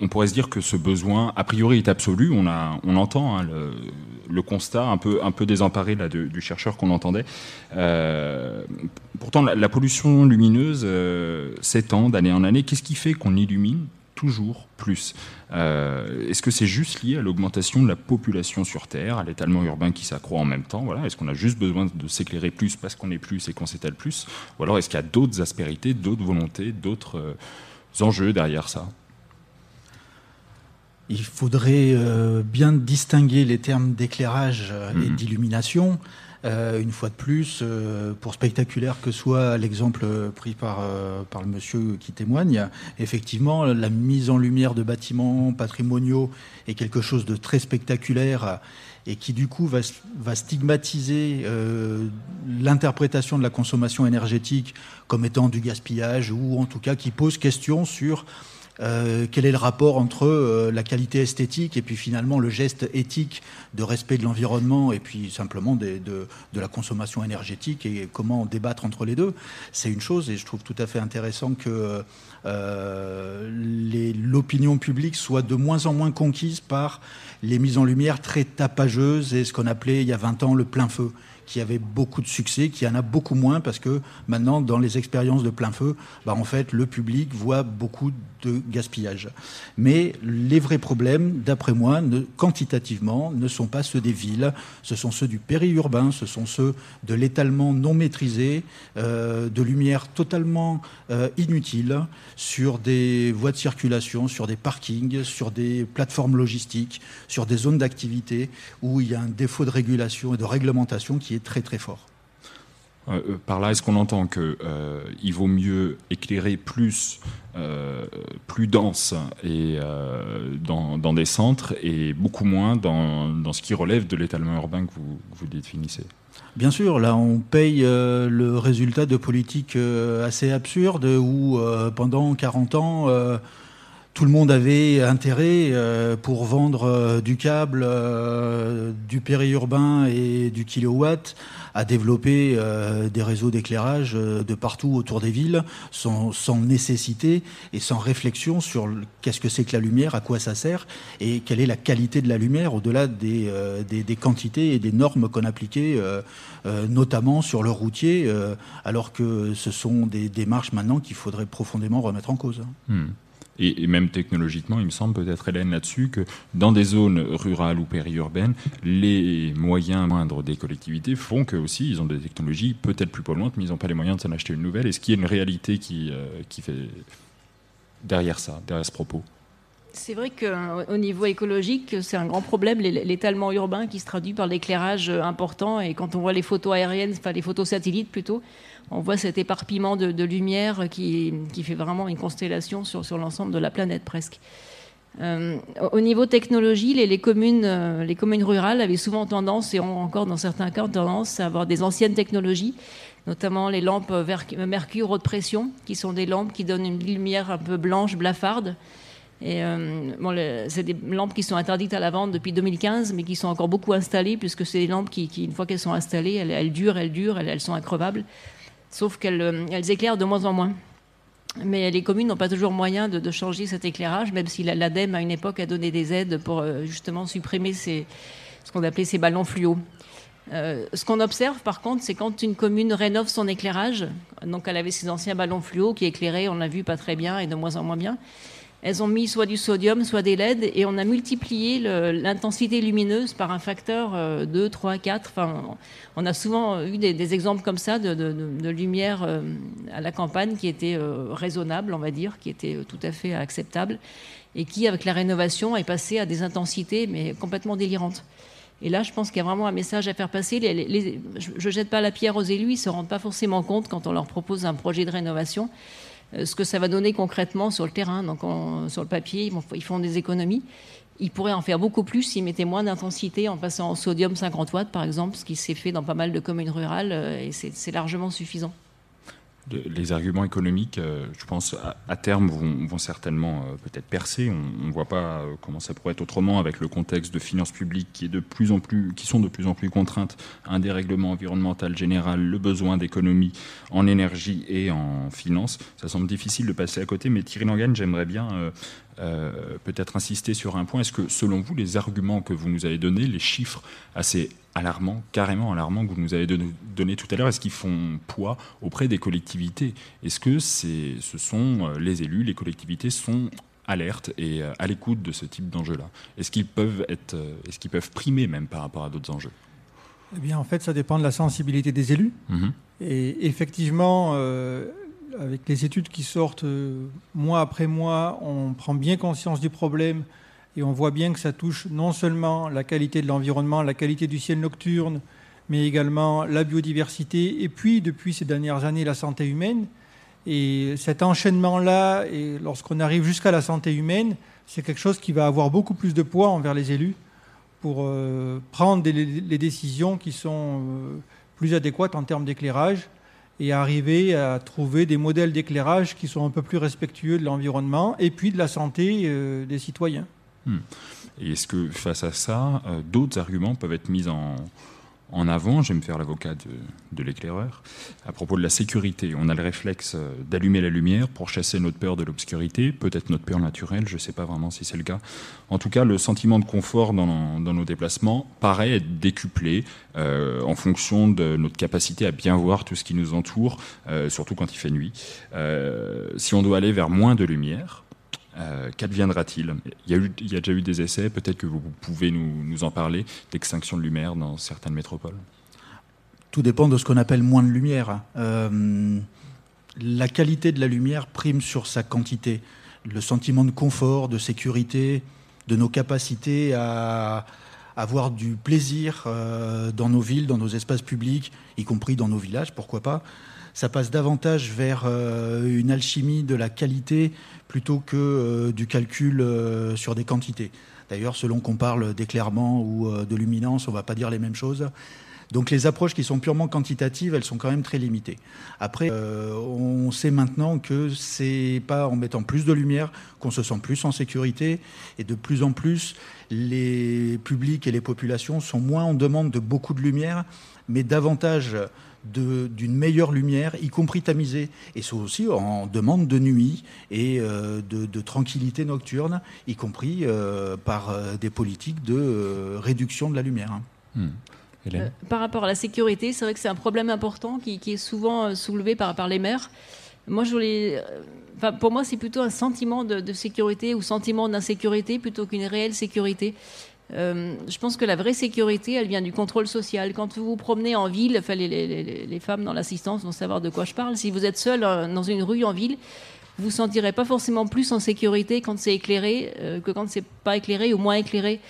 on pourrait se dire que ce besoin, a priori, est absolu. On, a, on entend hein, le, constat un peu, un peu désemparé là, du chercheur qu'on entendait. Euh, pourtant, la, pollution lumineuse s'étend d'année en année. Qu'est-ce qui fait qu'on illumine toujours plus. Euh, Est-ce que c'est juste lié à l'augmentation de la population sur Terre, à l'étalement urbain qui s'accroît en même temps voilà? Est-ce qu'on a juste besoin de s'éclairer plus parce qu'on est plus et qu'on s'étale plus? Ou alors est-ce qu'il y a d'autres aspérités, d'autres volontés, d'autres enjeux derrière ça? Il faudrait euh, bien distinguer les termes d'éclairage euh, et mhm. d'illumination. Euh, une fois de plus, pour spectaculaire que soit l'exemple pris par, par le monsieur qui témoigne, effectivement, la mise en lumière de bâtiments patrimoniaux est quelque chose de très spectaculaire et qui du coup va, va stigmatiser l'interprétation de la consommation énergétique comme étant du gaspillage ou en tout cas qui pose question sur euh, quel est le rapport entre euh, la qualité esthétique et puis finalement le geste éthique de respect de l'environnement et puis simplement de, la consommation énergétique et comment débattre entre les deux? C'est une chose et je trouve tout à fait intéressant que euh, l'opinion publique soit de moins en moins conquise par les mises en lumière très tapageuses et ce qu'on appelait il y a 20 ans le plein feu qui avait beaucoup de succès, qui en a beaucoup moins parce que maintenant, dans les expériences de plein feu, bah, en fait, le public voit beaucoup de gaspillage. Mais les vrais problèmes, d'après moi, quantitativement, ne sont pas ceux des villes, ce sont ceux du périurbain, ce sont ceux de l'étalement non maîtrisé, euh, de lumière totalement euh, inutile sur des voies de circulation, sur des parkings, sur des plateformes logistiques, sur des zones d'activité où il y a un défaut de régulation et de réglementation qui est très très fort. Euh, euh, par là, est-ce qu'on entend qu'il euh, vaut mieux éclairer plus, plus dense dans, des centres et beaucoup moins dans, ce qui relève de l'étalement urbain que vous, vous définissez? Bien sûr, là on paye le résultat de politiques assez absurdes où pendant 40 ans tout le monde avait intérêt pour vendre du câble, du périurbain et du kilowatt à développer euh, des réseaux d'éclairage euh, de partout autour des villes, sans, nécessité et sans réflexion sur qu'est-ce que c'est que la lumière, à quoi ça sert et quelle est la qualité de la lumière au-delà des, euh, des, quantités et des normes qu'on appliquait, notamment sur le routier, alors que ce sont des démarches maintenant qu'il faudrait profondément remettre en cause. Hmm. Et, même technologiquement, il me semble peut-être, Hélène, là-dessus, que dans des zones rurales ou périurbaines, les moyens moindres des collectivités font que aussi ils ont des technologies peut-être plus polluantes, mais ils n'ont pas les moyens de s'en acheter une nouvelle. Est-ce qu'il y a une réalité qui, euh, qui fait derrière ça, derrière ce propos c'est vrai qu'au niveau écologique, c'est un grand problème, l'étalement urbain qui se traduit par l'éclairage important. Et quand on voit les photos aériennes, enfin les photos satellites plutôt, on voit cet éparpillement de, lumière qui, fait vraiment une constellation sur, l'ensemble de la planète presque. Euh, au niveau technologie, les, communes, euh, les communes rurales avaient souvent tendance, et ont encore dans certains cas tendance, à avoir des anciennes technologies, notamment les lampes mercure haute pression, qui sont des lampes qui donnent une lumière un peu blanche, blafarde. Et euh, c'est des lampes qui sont interdites à la vente depuis 2015, mais qui sont encore beaucoup installées, puisque c'est des lampes qui, une fois qu'elles sont installées, elles, durent, elles durent, elles, sont increvables sauf qu'elles euh, éclairent de moins en moins. Mais les communes n'ont pas toujours moyen de, changer cet éclairage, même si l'ADEME, à une époque, a donné des aides pour euh, justement supprimer ce qu'on appelait ces ballons fluo. Ce qu'on observe, par contre, c'est quand une commune rénove son éclairage, donc elle avait ses anciens ballons fluo qui éclairaient, on l'a vu, pas très bien et de moins en moins bien, elles ont mis soit du sodium, soit des LED, et on a multiplié l'intensité lumineuse par un facteur 2, 3, 4. Enfin, on a souvent eu des, exemples comme ça de, lumière euh, à la campagne qui était euh, raisonnable, on va dire, qui était euh, tout à fait acceptable, et qui, avec la rénovation, est passé à des intensités, mais complètement délirantes. Et là, je pense qu'il y a vraiment un message à faire passer. je ne jette pas la pierre aux élus, ils ne se rendent pas forcément compte quand on leur propose un projet de rénovation. Euh, ce que ça va donner concrètement sur le terrain. Donc, sur le papier, ils, font des économies. Ils pourraient en faire beaucoup plus s'ils mettaient moins d'intensité en passant en sodium 50 watts, par exemple, ce qui s'est fait dans pas mal de communes rurales, euh, et c'est largement suffisant les arguments économiques, euh, je pense, à, terme, vont, certainement euh, peut-être percer. On ne voit pas euh, comment ça pourrait être autrement avec le contexte de finances publiques qui, est de plus en plus, qui sont de plus en plus contraintes, un dérèglement environnemental général, le besoin d'économie en énergie et en finances. Ça semble difficile de passer à côté, mais Thierry Langen, j'aimerais bien peut-être insister sur un point. Est-ce que, selon vous, les arguments que vous nous avez donnés, les chiffres assez alarmants, carrément alarmants que vous nous avez donné tout à l'heure, est-ce qu'ils font poids auprès des collectivités? Est-ce que c'est, ce sont euh, les élus, les collectivités sont alertes et euh, à l'écoute de ce type d'enjeux-là Est-ce qu'ils peuvent être, euh, est-ce qu'ils peuvent primer même par rapport à d'autres enjeux? Eh bien, en fait, ça dépend de la sensibilité des élus. Mmh et effectivement, avec les études qui sortent mois après mois, on prend bien conscience du problème et on voit bien que ça touche non seulement la qualité de l'environnement, la qualité du ciel nocturne, mais également la biodiversité, et puis depuis ces dernières années, la santé humaine. Et cet enchaînement-là, et lorsqu'on arrive jusqu'à la santé humaine, c'est quelque chose qui va avoir beaucoup plus de poids envers les élus pour euh, prendre les décisions qui sont euh, plus adéquates en termes d'éclairage et arriver à trouver des modèles d'éclairage qui sont un peu plus respectueux de l'environnement et puis de la santé euh, des citoyens. Hmm. Et est-ce que face à ça, euh, d'autres arguments peuvent être mis en, en avant, je vais me faire l'avocat de, l'éclaireur, à propos de la sécurité. On a le réflexe euh, d'allumer la lumière pour chasser notre peur de l'obscurité, peut-être notre peur naturelle, je ne sais pas vraiment si c'est le cas. En tout cas, le sentiment de confort dans, nos déplacements paraît être décuplé euh, en fonction de notre capacité à bien voir tout ce qui nous entoure, surtout quand il fait nuit. si on doit aller vers moins de lumière, euh, qu'adviendra-t-il? Il, y a déjà eu des essais, peut-être que vous pouvez nous, en parler, d'extinction de lumière dans certaines métropoles Tout dépend de ce qu'on appelle moins de lumière. Euh, la qualité de la lumière prime sur sa quantité. Le sentiment de confort, de sécurité, de nos capacités à avoir du plaisir euh, dans nos villes, dans nos espaces publics, y compris dans nos villages, pourquoi pas ça passe davantage vers une alchimie de la qualité plutôt que euh, du calcul euh, sur des quantités. D'ailleurs, selon qu'on parle d'éclairement ou euh, de luminance, on ne va pas dire les mêmes choses. Donc les approches qui sont purement quantitatives, elles sont quand même très limitées. Après, euh, on sait maintenant que c'est pas en mettant plus de lumière qu'on se sent plus en sécurité et de plus en plus les publics et les populations sont moins en demande de beaucoup de lumière, mais davantage d'une meilleure lumière, y compris tamisée, et sont aussi en demande de nuit et euh, de, tranquillité nocturne, y compris euh, par des politiques de réduction de la lumière. Hein. Hmm. Euh, par rapport à la sécurité, c'est vrai que c'est un problème important qui, est souvent euh, soulevé par, par, les maires. Moi, je voulais, euh, pour moi, c'est plutôt un sentiment de, sécurité ou sentiment d'insécurité plutôt qu'une réelle sécurité. Je pense que la vraie sécurité, elle vient du contrôle social. Quand vous vous promenez en ville, enfin, les, les, les femmes dans l'assistance vont savoir de quoi je parle. Si vous êtes seul dans une rue en ville, vous vous sentirez pas forcément plus en sécurité quand c'est éclairé que quand c'est pas éclairé ou moins éclairé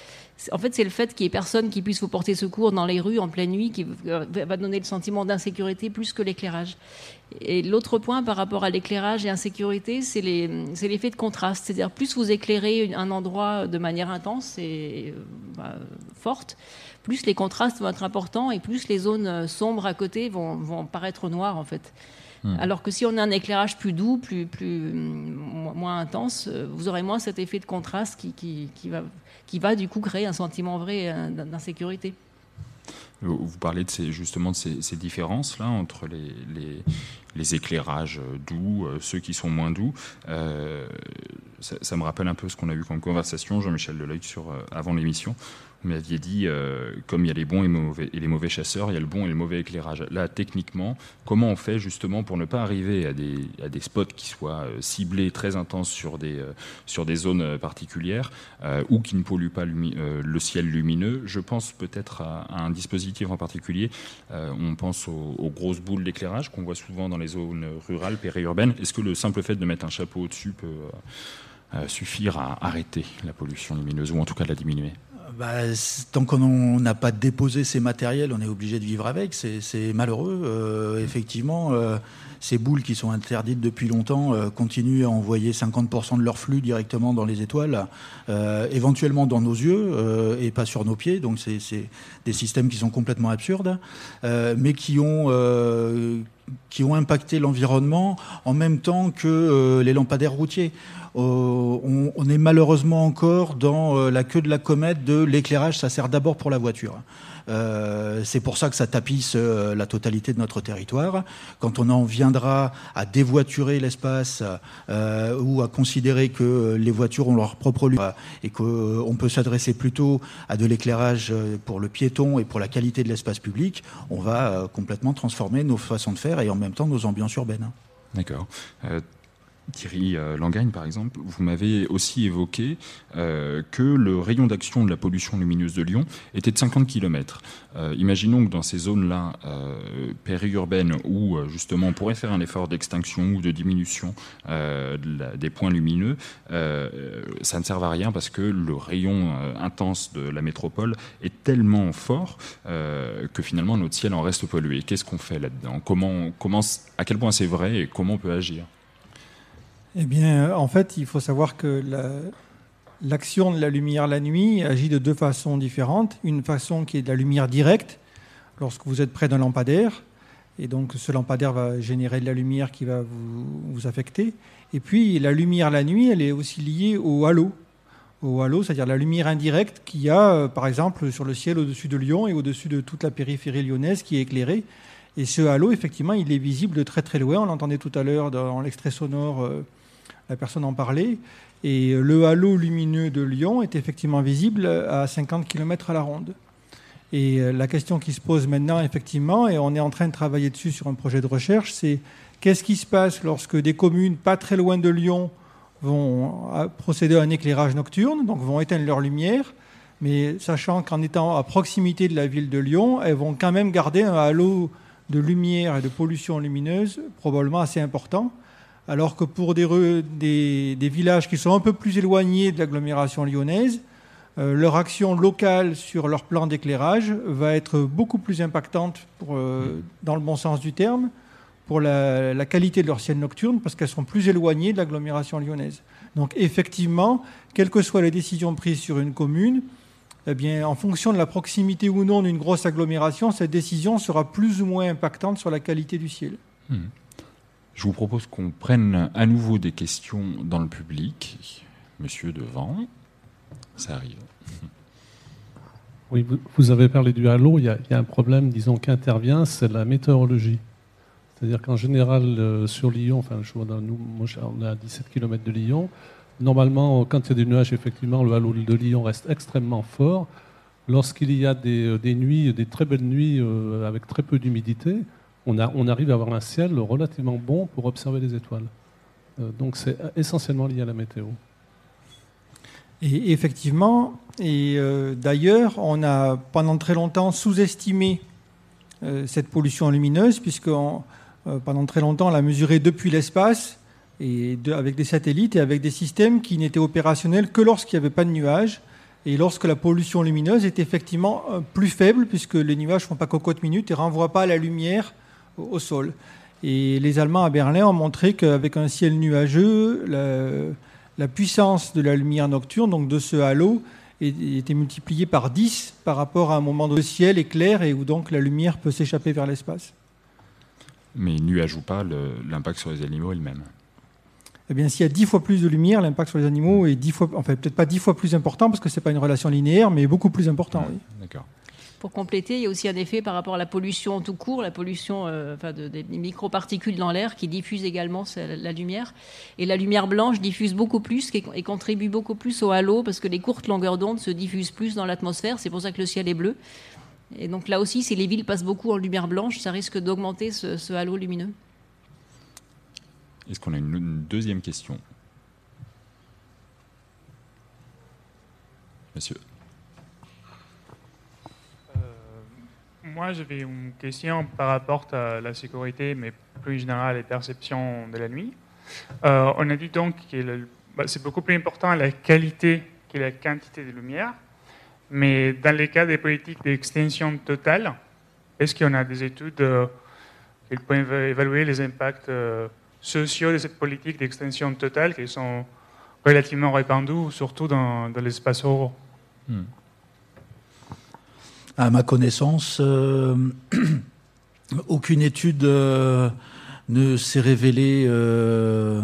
en fait, c'est le fait qu'il n'y ait personne qui puisse vous porter secours dans les rues en pleine nuit qui va donner le sentiment d'insécurité plus que l'éclairage. Et l'autre point par rapport à l'éclairage et insécurité, c'est l'effet de contraste. C'est-à-dire, plus vous éclairez un endroit de manière intense et euh, bah, forte, plus les contrastes vont être importants et plus les zones sombres à côté vont, vont paraître noires, en fait. Hmm. Alors que si on a un éclairage plus doux, plus, plus, moins intense, euh, vous aurez moins cet effet de contraste qui, qui va qui va du coup créer un sentiment vrai euh, d'insécurité. Vous parlez justement de ces, différences là entre les, éclairages doux, euh, ceux qui sont moins doux. Euh, ça, me rappelle un peu ce qu'on a vu comme conversation, Jean-Michel Deleuil, sur, avant l'émission. Vous m'aviez dit, euh, comme il y a les bons et, les mauvais chasseurs, il y a le bon et le mauvais éclairage. Là, techniquement, comment on fait justement pour ne pas arriver à des, spots qui soient euh, ciblés très intenses sur des, euh, zones particulières ou qui ne polluent pas le ciel lumineux? Je pense peut-être à, un dispositif en particulier. on pense aux, aux grosses boules d'éclairage qu'on voit souvent dans les zones rurales, périurbaines. Est-ce que le simple fait de mettre un chapeau au-dessus peut suffire à arrêter la pollution lumineuse ou en tout cas la diminuer? Bah, tant qu'on n'a pas déposé ces matériels, on est obligé de vivre avec. C'est malheureux. Euh, effectivement, euh, ces boules qui sont interdites depuis longtemps euh, continuent à envoyer 50% de leur flux directement dans les étoiles, éventuellement dans nos yeux et pas sur nos pieds. Donc c'est des systèmes qui sont complètement absurdes, mais qui ont qui ont impacté l'environnement en même temps que les lampadaires routiers. Euh, on, est malheureusement encore dans euh, la queue de la comète de l'éclairage, ça sert d'abord pour la voiture. Euh, c'est pour ça que ça tapisse la totalité de notre territoire. Quand on en viendra à dévoiturer l'espace ou à considérer que les voitures ont leur propre lumière et qu'on peut s'adresser plutôt à de l'éclairage pour le piéton et pour la qualité de l'espace public, on va complètement transformer nos façons de faire et en même temps nos ambiances urbaines. D'accord. Thierry euh, Langagne, par exemple, vous m'avez aussi évoqué euh, que le rayon d'action de la pollution lumineuse de Lyon était de 50 km. Euh, imaginons que dans ces zones-là périurbaines où justement on pourrait faire un effort d'extinction ou de diminution des points lumineux, ça ne sert à rien parce que le rayon intense de la métropole est tellement fort que finalement notre ciel en reste pollué. Qu'est-ce qu'on fait là-dedans? Comment, comment, À quel point c'est vrai et comment on peut agir? Eh bien, en fait, il faut savoir que l'action de la lumière la nuit agit de deux façons différentes. Une façon qui est de la lumière directe, lorsque vous êtes près d'un lampadaire, et donc ce lampadaire va générer de la lumière qui va vous, affecter. Et puis la lumière la nuit, elle est aussi liée au halo. Au halo, c'est-à-dire la lumière indirecte qu'il y a, euh, par exemple, sur le ciel au-dessus de Lyon et au-dessus de toute la périphérie lyonnaise qui est éclairée. Et ce halo, effectivement, il est visible de très très loin. On l'entendait tout à l'heure dans l'extrait sonore. Euh, la personne en parlait. Et le halo lumineux de Lyon est effectivement visible à 50 km à la ronde. Et euh, la question qui se pose maintenant, effectivement, et on est en train de travailler dessus sur un projet de recherche, c'est qu'est-ce qui se passe lorsque des communes pas très loin de Lyon vont euh, procéder à un éclairage nocturne, donc vont éteindre leur lumière, mais sachant qu'en étant à proximité de la ville de Lyon, elles vont quand même garder un halo de lumière et de pollution lumineuse probablement assez important alors que pour des, villages qui sont un peu plus éloignés de l'agglomération lyonnaise, euh, leur action locale sur leur plan d'éclairage va être beaucoup plus impactante, euh, dans le bon sens du terme, pour la, qualité de leur ciel nocturne, parce qu'elles sont plus éloignées de l'agglomération lyonnaise. Donc effectivement, quelles que soient les décisions prises sur une commune, eh bien, en fonction de la proximité ou non d'une grosse agglomération, cette décision sera plus ou moins impactante sur la qualité du ciel. Hmm. Je vous propose qu'on prenne à nouveau des questions dans le public. Monsieur devant, ça arrive. Oui, vous avez parlé du halo. Il y a, un problème, disons, qui intervient, c'est la météorologie. C'est-à-dire qu'en général, euh, sur Lyon, enfin, je nous, on est à 17 km de Lyon. Normalement, quand il y a des nuages, effectivement, le halo de Lyon reste extrêmement fort. Lorsqu'il y a des, euh, nuits, des très belles nuits euh, avec très peu d'humidité, on, arrive à avoir un ciel relativement bon pour observer les étoiles. donc c'est essentiellement lié à la météo. Et effectivement, et euh, d'ailleurs, on a pendant très longtemps sous-estimé euh, cette pollution lumineuse, puisque euh, pendant très longtemps, on l'a mesurée depuis l'espace, et avec des satellites et avec des systèmes qui n'étaient opérationnels que lorsqu'il n'y avait pas de nuages, et lorsque la pollution lumineuse est effectivement plus faible, puisque les nuages ne font pas cocotte minute et ne renvoient pas la lumière au, sol. Et les Allemands à Berlin ont montré qu'avec un ciel nuageux, la puissance de la lumière nocturne, donc de ce halo, était multipliée par 10 par rapport à un moment où le ciel est clair et où donc la lumière peut s'échapper vers l'espace. Mais nuage ou pas, l'impact sur les animaux est le même eh bien, s'il y a 10 fois plus de lumière, l'impact sur les animaux est 10 fois, enfin peut-être pas 10 fois plus important parce que ce n'est pas une relation linéaire, mais beaucoup plus important. oui. D'accord. Pour compléter, il y a aussi un effet par rapport à la pollution tout court, la pollution euh, enfin des microparticules dans l'air qui diffusent également la lumière. Et la lumière blanche diffuse beaucoup plus et contribue beaucoup plus au halo parce que les courtes longueurs d'onde se diffusent plus dans l'atmosphère. C'est pour ça que le ciel est bleu. Et donc là aussi, si les villes passent beaucoup en lumière blanche, ça risque d'augmenter ce, halo lumineux. Est-ce qu'on a une deuxième question? Monsieur. Moi, j'avais une question par rapport à la sécurité, mais plus générale, les perceptions de la nuit. Euh, on a dit donc que bah, c'est beaucoup plus important la qualité que la quantité de lumière. Mais dans les cas des politiques d'extension totale, est-ce qu'on a des études euh, qui peuvent évaluer les impacts euh, sociaux de cette politique d'extension totale qui sont relativement répandus, surtout dans, l'espace rural hmm. À ma connaissance, euh, aucune étude euh, ne s'est révélée euh,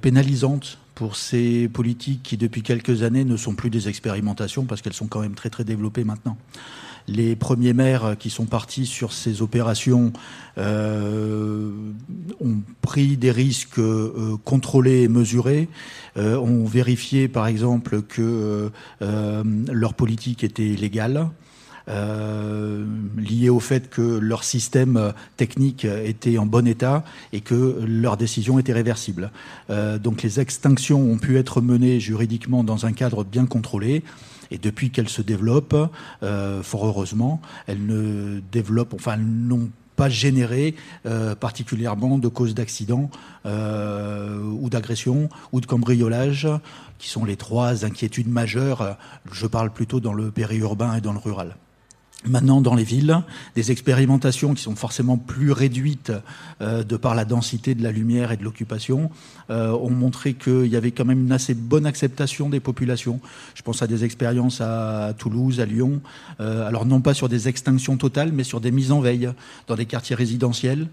pénalisante pour ces politiques qui, depuis quelques années, ne sont plus des expérimentations parce qu'elles sont quand même très très développées maintenant. Les premiers maires qui sont partis sur ces opérations ont pris des risques contrôlés et mesurés, ont vérifié par exemple que leur politique était légale, euh, lié au fait que leur système technique était en bon état et que leurs décisions étaient réversibles. Euh, donc les extinctions ont pu être menées juridiquement dans un cadre bien contrôlé. Et depuis qu'elles se développent, euh, fort heureusement, elles ne développent, enfin, n'ont pas généré euh, particulièrement de causes d'accidents euh, ou d'agressions ou de cambriolage, qui sont les trois inquiétudes majeures. Je parle plutôt dans le périurbain et dans le rural. Maintenant, dans les villes, des expérimentations qui sont forcément plus réduites euh, de par la densité de la lumière et de l'occupation euh, ont montré qu'il y avait quand même une assez bonne acceptation des populations. Je pense à des expériences à Toulouse, à Lyon, euh, alors non pas sur des extinctions totales, mais sur des mises en veille dans des quartiers résidentiels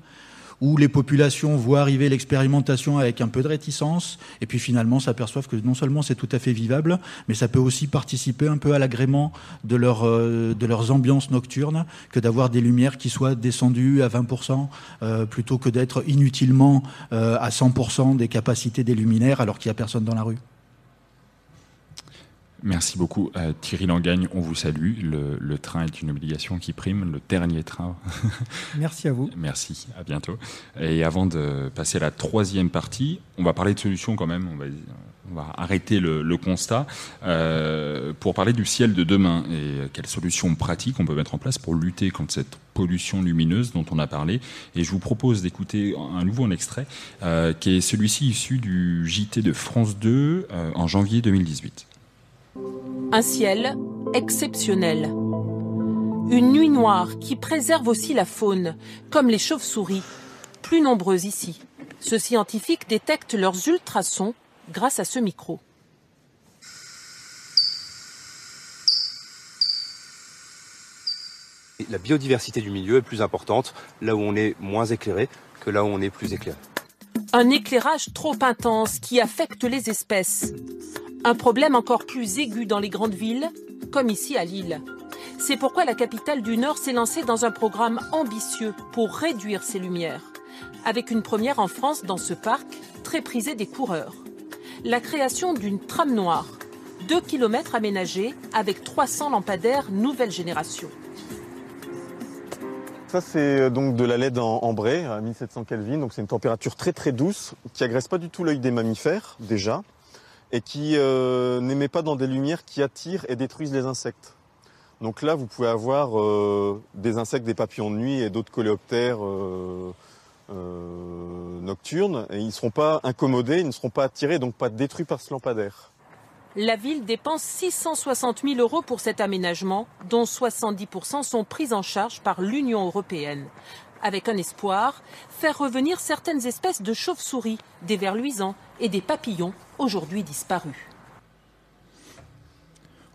où les populations voient arriver l'expérimentation avec un peu de réticence, et puis finalement s'aperçoivent que non seulement c'est tout à fait vivable, mais ça peut aussi participer un peu à l'agrément de, leur, euh, de leurs ambiances nocturnes, que d'avoir des lumières qui soient descendues à 20%, euh, plutôt que d'être inutilement euh, à 100% des capacités des luminaires alors qu'il n'y a personne dans la rue. Merci beaucoup. Euh, Thierry Langagne, on vous salue. Le, train est une obligation qui prime, le dernier train. Merci à vous. Merci, à bientôt. Et avant de passer à la troisième partie, on va parler de solutions quand même, on va, on va arrêter le, constat, euh, pour parler du ciel de demain et quelles solutions pratiques on peut mettre en place pour lutter contre cette pollution lumineuse dont on a parlé. Et je vous propose d'écouter un nouveau extrait, euh, qui est celui-ci issu du JT de France 2 en janvier 2018. Un ciel exceptionnel. Une nuit noire qui préserve aussi la faune, comme les chauves-souris, plus nombreuses ici. Ce scientifique détecte leurs ultrasons grâce à ce micro. La biodiversité du milieu est plus importante là où on est moins éclairé que là où on est plus éclairé. Un éclairage trop intense qui affecte les espèces. Un problème encore plus aigu dans les grandes villes, comme ici à Lille. C'est pourquoi la capitale du Nord s'est lancée dans un programme ambitieux pour réduire ces lumières, avec une première en France dans ce parc très prisé des coureurs. La création d'une trame noire, 2 km aménagés avec 300 lampadaires nouvelle génération. Ça, c'est euh, donc de la LED en ambré à 1700 Kelvin. Donc, c'est une température très très douce qui agresse pas du tout l'œil des mammifères, déjà, et qui euh, n'émet pas dans des lumières qui attirent et détruisent les insectes. Donc là, vous pouvez avoir euh, des insectes, des papillons de nuit et d'autres coléoptères nocturnes. Et ils ne seront pas incommodés, ils ne seront pas attirés, donc pas détruits par ce lampadaire. La ville dépense 660 000 euros pour cet aménagement, dont 70% sont pris en charge par l'Union européenne. Avec un espoir, faire revenir certaines espèces de chauves-souris, des vers luisants et des papillons aujourd'hui disparus.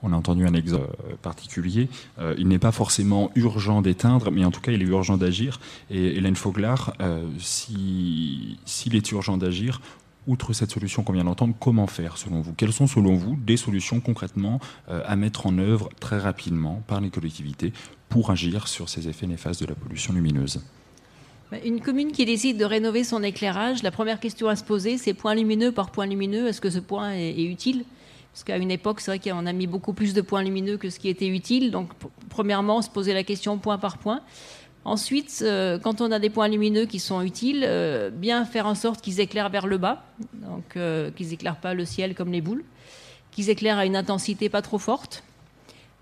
On a entendu un exemple particulier. Euh, il n'est pas forcément urgent d'éteindre, mais en tout cas, il est urgent d'agir. Et Hélène Foglar, euh, s'il est urgent d'agir, outre cette solution qu'on vient d'entendre, comment faire selon vous? Quelles sont selon vous des solutions concrètement euh, à mettre en œuvre très rapidement par les collectivités pour agir sur ces effets néfastes de la pollution lumineuse? Une commune qui décide de rénover son éclairage, la première question à se poser, c'est point lumineux par point lumineux, est-ce que ce point est, utile? Parce qu'à une époque, c'est vrai qu'on a mis beaucoup plus de points lumineux que ce qui était utile. Donc, premièrement, se poser la question point par point. Ensuite, euh, quand on a des points lumineux qui sont utiles, euh, bien faire en sorte qu'ils éclairent vers le bas, donc euh, qu'ils éclairent pas le ciel comme les boules, qu'ils éclairent à une intensité pas trop forte.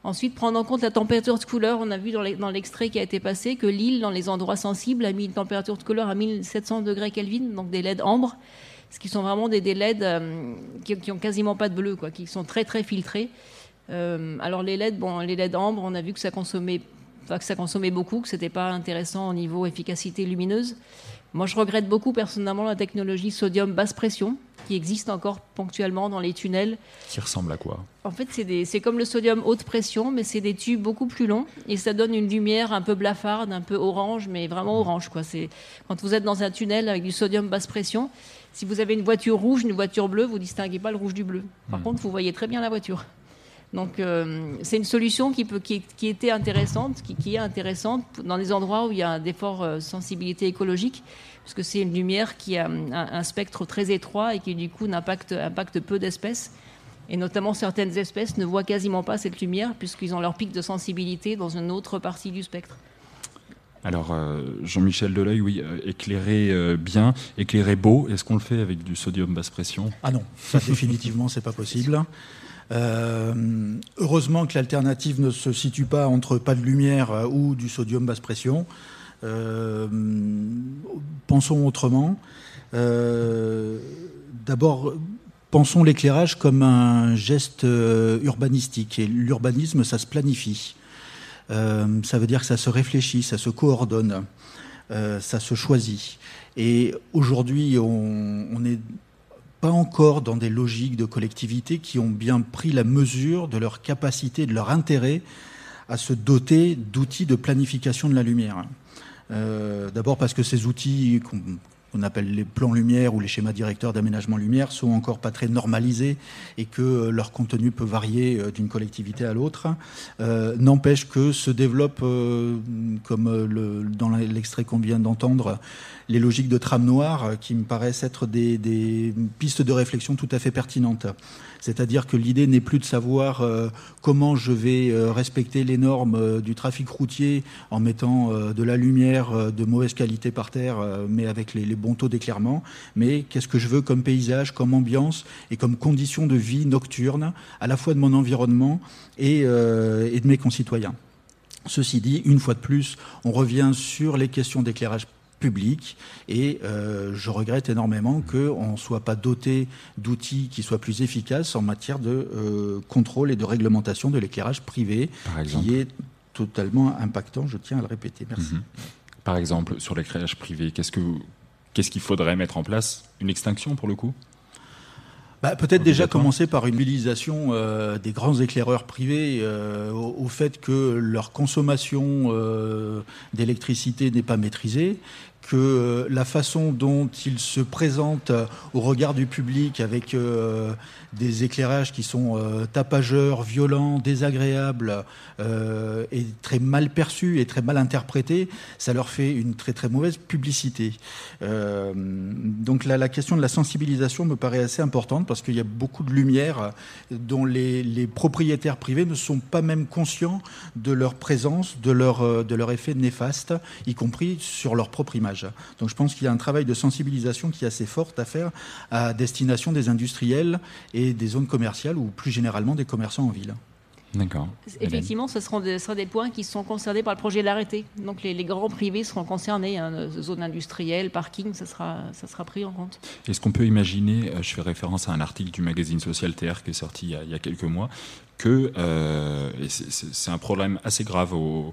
Ensuite, prendre en compte la température de couleur. On a vu dans l'extrait qui a été passé que l'île, dans les endroits sensibles, a mis une température de couleur à 1700 degrés Kelvin, donc des LED ambre, ce qui sont vraiment des, LED qui, qui, ont quasiment pas de bleu, quoi, qui sont très très filtrés. alors les LED, bon, les LED ambre, on a vu que ça consommait que ça consommait beaucoup, que c'était pas intéressant au niveau efficacité lumineuse. Moi, je regrette beaucoup personnellement la technologie sodium basse pression qui existe encore ponctuellement dans les tunnels. Qui ressemble à quoi? En fait, c'est comme le sodium haute pression, mais c'est des tubes beaucoup plus longs et ça donne une lumière un peu blafarde, un peu orange, mais vraiment orange. Quoi. Quand vous êtes dans un tunnel avec du sodium basse pression, si vous avez une voiture rouge, une voiture bleue, vous distinguez pas le rouge du bleu. Par hmm. contre, vous voyez très bien la voiture. Donc euh, c'est une solution qui, peut, qui, était intéressante, qui, est intéressante dans des endroits où il y a des fortes euh, sensibilité écologique, puisque c'est une lumière qui a un, spectre très étroit et qui du coup impacte, impacte peu d'espèces. Et notamment certaines espèces ne voient quasiment pas cette lumière puisqu'ils ont leur pic de sensibilité dans une autre partie du spectre. Alors, euh, Jean-Michel Deleuil, oui, éclairer bien, éclairer beau, est-ce qu'on le fait avec du sodium basse pression? Ah non, ça définitivement, c'est pas possible. Euh, heureusement que l'alternative ne se situe pas entre pas de lumière euh, ou du sodium basse pression. Euh, pensons autrement. D'abord, pensons l'éclairage comme un geste urbanistique. Et l'urbanisme, ça se planifie. ça veut dire que ça se réfléchit, ça se coordonne, ça se choisit. Et aujourd'hui, on, on, est encore dans des logiques de collectivité qui ont bien pris la mesure de leur capacité, de leur intérêt à se doter d'outils de planification de la lumière. Euh, d'abord parce que ces outils appelle les plans lumière ou les schémas directeurs d'aménagement lumière sont encore pas très normalisés et que leur contenu peut varier euh, d'une collectivité à l'autre. Euh, n'empêche que se développe, comme dans l'extrait qu'on vient d'entendre, les logiques de trame noire euh, qui me paraissent être des, pistes de réflexion tout à fait pertinentes. C'est-à-dire que l'idée n'est plus de savoir euh, comment je vais euh, respecter les normes du trafic routier en mettant de la lumière de mauvaise qualité par terre, mais avec les, bons taux d'éclairement, mais qu'est-ce que je veux comme paysage, comme ambiance et comme condition de vie nocturne, à la fois de mon environnement et de mes concitoyens? Ceci dit, une fois de plus, on revient sur les questions d'éclairage public. Et euh, je regrette énormément qu'on ne soit pas doté d'outils qui soient plus efficaces en matière de euh, contrôle et de réglementation de l'éclairage privé, qui est totalement impactant, je tiens à le répéter. Merci. Mhm. Par exemple, sur l'éclairage privé, qu'est-ce qu'il faudrait mettre en place? Une extinction pour le coup? Bah, Peut-être déjà commencer par une mobilisation euh, des grands éclaireurs privés euh, au, fait que leur consommation euh, d'électricité n'est pas maîtrisée, que euh, la façon dont ils se présentent au regard du public avec euh, des éclairages qui sont euh, tapageurs, violents, désagréables et très mal perçus et très mal interprétés, ça leur fait une très très mauvaise publicité. donc la question de la sensibilisation me paraît assez importante parce qu'il y a beaucoup de lumière dont les, propriétaires privés ne sont pas même conscients de leur présence, de leur, de leur effet néfaste, y compris sur leur propre image. Donc je pense qu'il y a un travail de sensibilisation qui est assez fort à faire à destination des industriels et des zones commerciales ou plus généralement des commerçants en ville. D'accord. Effectivement, ce seront des, des, points qui sont concernés par le projet de l'arrêté. Donc les, grands privés seront concernés, hein, zones industrielles, parking, ça sera, ça sera pris en compte. Est-ce qu'on peut imaginer, euh, je fais référence à un article du magazine Social TR qui est sorti il y a, quelques mois, que euh, c'est un problème assez grave au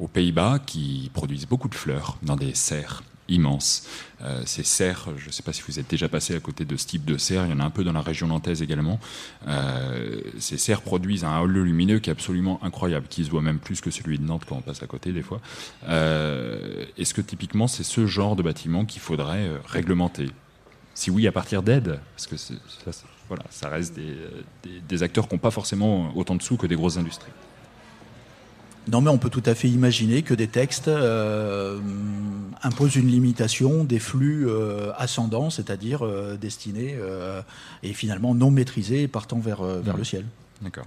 aux Pays-Bas qui produisent beaucoup de fleurs dans des serres immenses. Euh, ces serres, je ne sais pas si vous êtes déjà passé à côté de ce type de serre, il y en a un peu dans la région nantaise également. Euh, ces serres produisent un halo lumineux qui est absolument incroyable, qui se voit même plus que celui de Nantes quand on passe à côté des fois. Euh, est-ce que typiquement c'est ce genre de bâtiment qu'il faudrait réglementer? Si oui, à partir d'aide, parce que ça, voilà, ça reste des, des acteurs qui n'ont pas forcément autant de sous que des grosses industries. Non, mais on peut tout à fait imaginer que des textes euh, imposent une limitation des flux euh, ascendants, c'est-à-dire euh, destinés et finalement non maîtrisés partant vers, vers le ciel. D'accord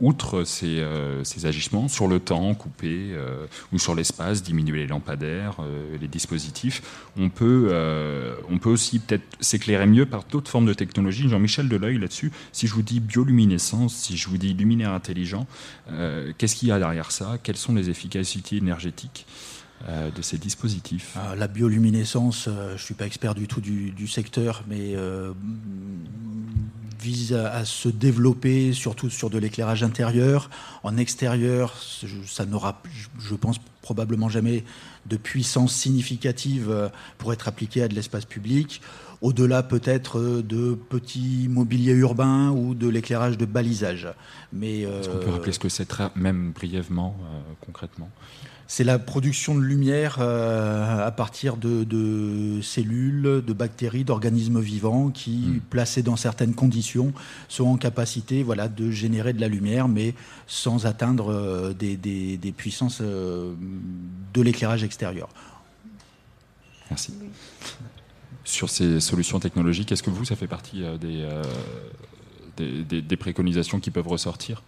outre euh, ces, agissements sur le temps coupé euh, ou sur l'espace, diminuer les lampadaires, euh, les dispositifs, on peut, on peut aussi peut-être s'éclairer mieux par d'autres formes de technologie. Jean-Michel Deleuil là-dessus, si je vous dis bioluminescence, si je vous dis luminaire intelligent, qu'est-ce qu'il y a derrière ça? Quelles sont les efficacités énergétiques? De ces dispositifs ah, La bioluminescence, euh, je ne suis pas expert du tout du, secteur, mais euh, vise à, se développer surtout sur de l'éclairage intérieur. En extérieur, ça n'aura, je pense, probablement jamais de puissance significative pour être appliqué à de l'espace public. Au-delà peut-être de petits mobiliers urbains ou de l'éclairage de balisage. Mais Est-ce qu'on peut rappeler ce que c'est même brièvement, concrètement? C'est la production de lumière euh, à partir de, cellules, de bactéries, d'organismes vivants qui, hmm. placés dans certaines conditions, sont en capacité voilà, de générer de la lumière, mais sans atteindre euh, des, puissances euh, de l'éclairage extérieur. Merci. Sur ces solutions technologiques, est-ce que vous, ça fait partie des, des préconisations qui peuvent ressortir?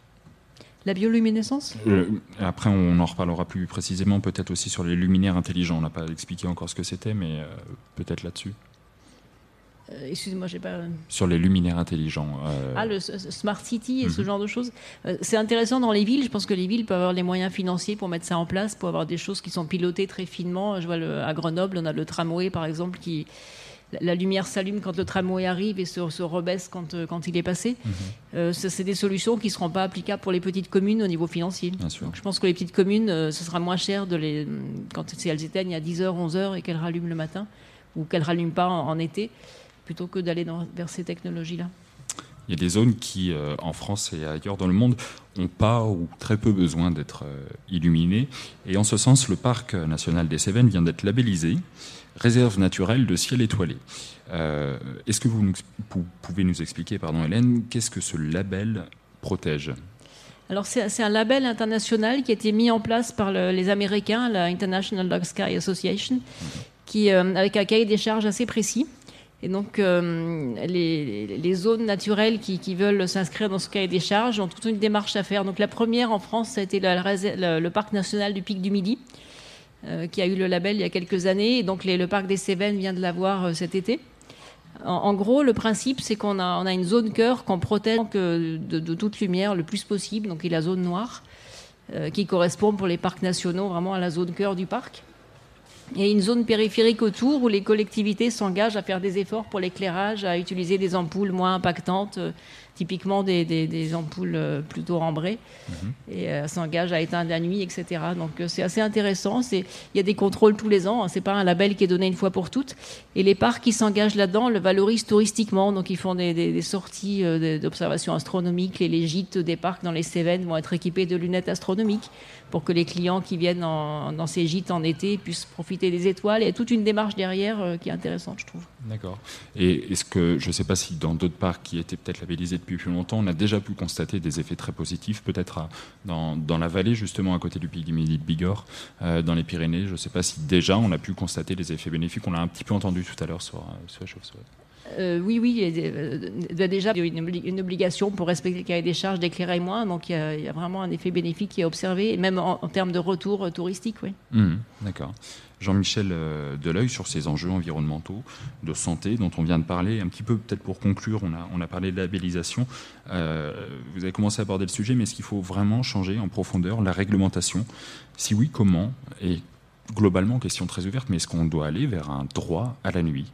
La bioluminescence? Euh, Après, on en reparlera plus précisément, peut-être aussi sur les luminaires intelligents. On n'a pas expliqué encore ce que c'était, mais euh, peut-être là-dessus. Euh, excusez-moi, j'ai pas. Sur les luminaires intelligents. Ah, le Smart City et ce mhm. genre de choses. c'est intéressant dans les villes. Je pense que les villes peuvent avoir les moyens financiers pour mettre ça en place, pour avoir des choses qui sont pilotées très finement. Je vois à Grenoble, on a le tramway, par exemple, qui, la lumière s'allume quand le tramway arrive et se, se rebaisse quand, euh, quand, il est passé. Mhm. Euh, c'est des solutions qui ne seront pas applicables pour les petites communes au niveau financier. je pense que les petites communes, euh, ce sera moins cher de les, quand elles éteignent à 10h, 11h et qu'elles rallument le matin, ou qu'elles ne rallument pas en, été, plutôt que d'aller vers ces technologies-là. Il y a des zones qui, en France et ailleurs dans le monde, n'ont pas ou très peu besoin d'être illuminées. Et en ce sens, le parc national des Cévennes vient d'être labellisé réserve naturelle de ciel étoilé. Euh, est-ce que vous, pouvez nous expliquer, pardon Hélène, qu'est-ce que ce label protège? Alors c'est un label international qui a été mis en place par les Américains, la International Dark Sky Association, qui, euh, avec un cahier des charges assez précis. Et donc euh, les, zones naturelles qui, veulent s'inscrire dans ce cahier des charges ont toute une démarche à faire. Donc la première en France, ça a été le parc national du Pic du Midi, qui a eu le label il y a quelques années. Donc le parc des Cévennes vient de l'avoir euh, cet été. En, gros, le principe, c'est qu'on a, une zone cœur qu'on protège de, toute lumière le plus possible, donc il y a la zone noire, euh, qui correspond pour les parcs nationaux vraiment à la zone cœur du parc. Et une zone périphérique autour où les collectivités s'engagent à faire des efforts pour l'éclairage, à utiliser des ampoules moins impactantes, typiquement des, ampoules euh, plutôt ambrées, mhm. et euh, s'engage à éteindre la nuit, etc. Donc euh, c'est assez intéressant. Il y a des contrôles tous les ans. Hein. C'est pas un label qui est donné une fois pour toutes. Et les parcs qui s'engagent là-dedans le valorisent touristiquement. Donc ils font des, sorties d'observation astronomiques. Les, les gîtes des parcs dans les Cévennes vont être équipés de lunettes astronomiques pour que les clients qui viennent dans ces gîtes en été puissent profiter des étoiles. Il y a toute une démarche derrière euh, qui est intéressante, je trouve. D'accord. Et est-ce que, je ne sais pas si dans d'autres parcs qui étaient peut-être labellisés depuis plus longtemps, on a déjà pu constater des effets très positifs, peut-être dans, dans, la vallée, justement, à côté du Pays du Midi de Bigorre, euh, dans les Pyrénées. Je ne sais pas si déjà on a pu constater des effets bénéfiques. On l'a un petit peu entendu tout à l'heure sur, euh, sur la chauve-souris. Euh, oui, oui, il y a déjà une, obligation pour respecter le cahier des charges d'éclairer moins, donc il y, a, vraiment un effet bénéfique qui est observé, même en, termes de retour touristique. Oui. Mmh, d'accord. Jean-Michel Deleuil sur ces enjeux environnementaux de santé dont on vient de parler. Un petit peu peut-être pour conclure, on a, on a parlé de labellisation. vous avez commencé à aborder le sujet, mais est-ce qu'il faut vraiment changer en profondeur la réglementation? Si oui, comment? Et globalement, question très ouverte, mais est-ce qu'on doit aller vers un droit à la nuit?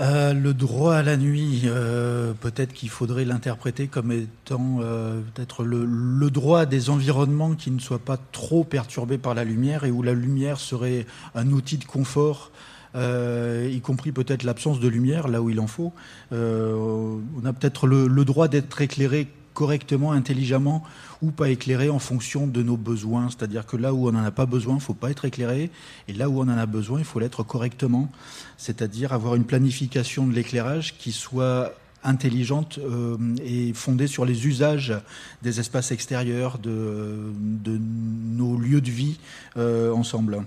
Euh, le droit à la nuit, euh, peut-être qu'il faudrait l'interpréter comme étant euh, peut-être le, droit des environnements qui ne soient pas trop perturbés par la lumière et où la lumière serait un outil de confort, y compris peut-être l'absence de lumière là où il en faut. on a peut-être le droit d'être éclairé correctement, intelligemment, ou pas éclairé en fonction de nos besoins. C'est-à-dire que là où on n'en a pas besoin, il ne faut pas être éclairé, et là où on en a besoin, il faut l'être correctement. C'est-à-dire avoir une planification de l'éclairage qui soit intelligente euh, et fondée sur les usages des espaces extérieurs, de, nos lieux de vie euh, ensemble.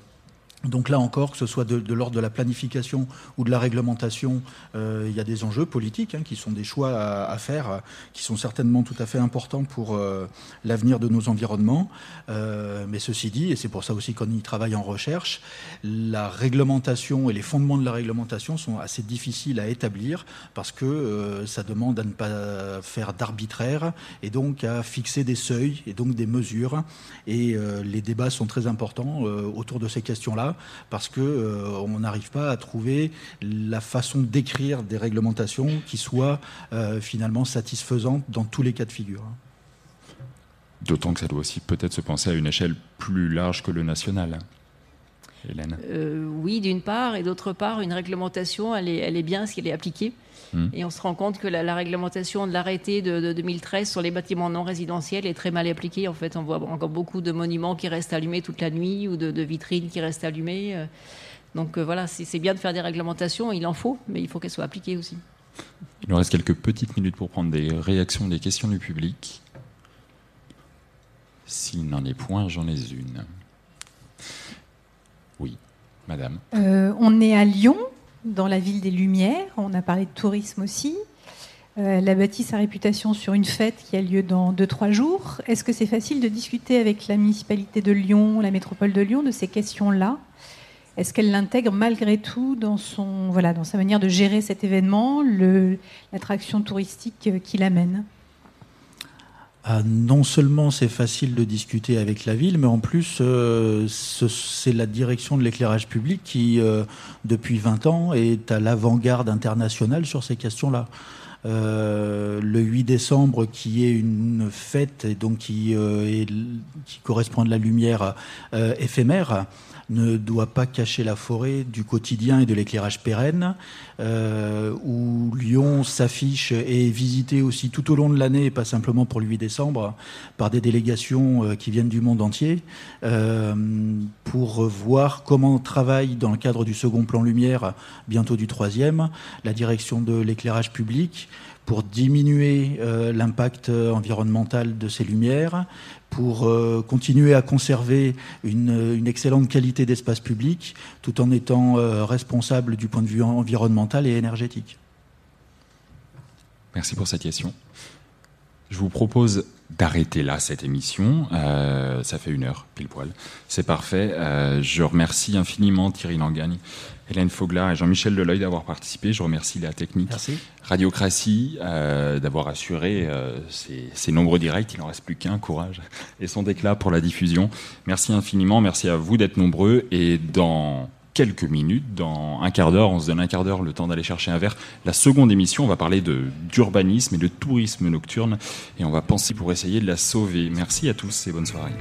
Donc là encore, que ce soit de, l'ordre de la planification ou de la réglementation, euh, il y a des enjeux politiques hein, qui sont des choix à, faire, qui sont certainement tout à fait importants pour euh, l'avenir de nos environnements. Euh, mais ceci dit, et c'est pour ça aussi qu'on y travaille en recherche, la réglementation et les fondements de la réglementation sont assez difficiles à établir parce que ça demande à ne pas faire d'arbitraire et donc à fixer des seuils et donc des mesures. Et les débats sont très importants autour de ces questions-là parce qu'on euh, n'arrive pas à trouver la façon d'écrire des réglementations qui soient euh, finalement satisfaisantes dans tous les cas de figure. D'autant que ça doit aussi peut-être se penser à une échelle plus large que le national. Hélène euh, Oui, d'une part, et d'autre part, une réglementation, elle est, elle est bien si elle est appliquée. Hmm. Et on se rend compte que la, réglementation de l'arrêté de, 2013 sur les bâtiments non résidentiels est très mal appliquée. En fait, on voit encore beaucoup de monuments qui restent allumés toute la nuit ou de, vitrines qui restent allumées. Euh. Donc euh, voilà, c'est bien de faire des réglementations, il en faut, mais il faut qu'elles soient appliquées aussi. Il nous reste quelques petites minutes pour prendre des réactions, des questions du public. S'il n'en est point, j'en ai une. Oui, madame. Euh, on est à Lyon, dans la ville des Lumières. On a parlé de tourisme aussi. Euh, elle a bâti sa réputation sur une fête qui a lieu dans 2-3 jours. Est-ce que c'est facile de discuter avec la municipalité de Lyon, la métropole de Lyon, de ces questions-là? Est-ce qu'elle l'intègre malgré tout dans, son, voilà, dans sa manière de gérer cet événement, l'attraction touristique qui l'amène? Ah, non seulement c'est facile de discuter avec la ville, mais en plus euh, c'est la direction de l'éclairage public qui, euh, depuis 20 ans, est à l'avant-garde internationale sur ces questions-là. Euh, le 8 décembre, qui est une fête et donc qui, qui correspond à la lumière éphémère, ne doit pas cacher la forêt du quotidien et de l'éclairage pérenne, euh, où Lyon s'affiche et est visité aussi tout au long de l'année, et pas simplement pour le 8 décembre, par des délégations euh, qui viennent du monde entier, euh, pour voir comment travaille dans le cadre du second plan lumière, bientôt du troisième, la direction de l'éclairage public, pour diminuer l'impact environnemental de ces lumières, pour euh, continuer à conserver une, excellente qualité d'espace public tout en étant euh, responsable du point de vue environnemental et énergétique. Merci pour cette question. Je vous propose d'arrêter là cette émission. Euh, ça fait une heure, pile poil. C'est parfait. je remercie infiniment Thierry Langagne Hélène Foglar et Jean-Michel Deloy d'avoir participé. Je remercie la technique Radiocratie euh, d'avoir assuré euh, ces, nombreux directs. Il n'en reste plus qu'un, courage, et son déclat pour la diffusion. Merci infiniment, merci à vous d'être nombreux. Et dans quelques minutes. Dans un quart d'heure, on se donne un quart d'heure le temps d'aller chercher un verre. La seconde émission, on va parler d'urbanisme et de tourisme nocturne et on va penser pour essayer de la sauver. Merci à tous et bonne soirée.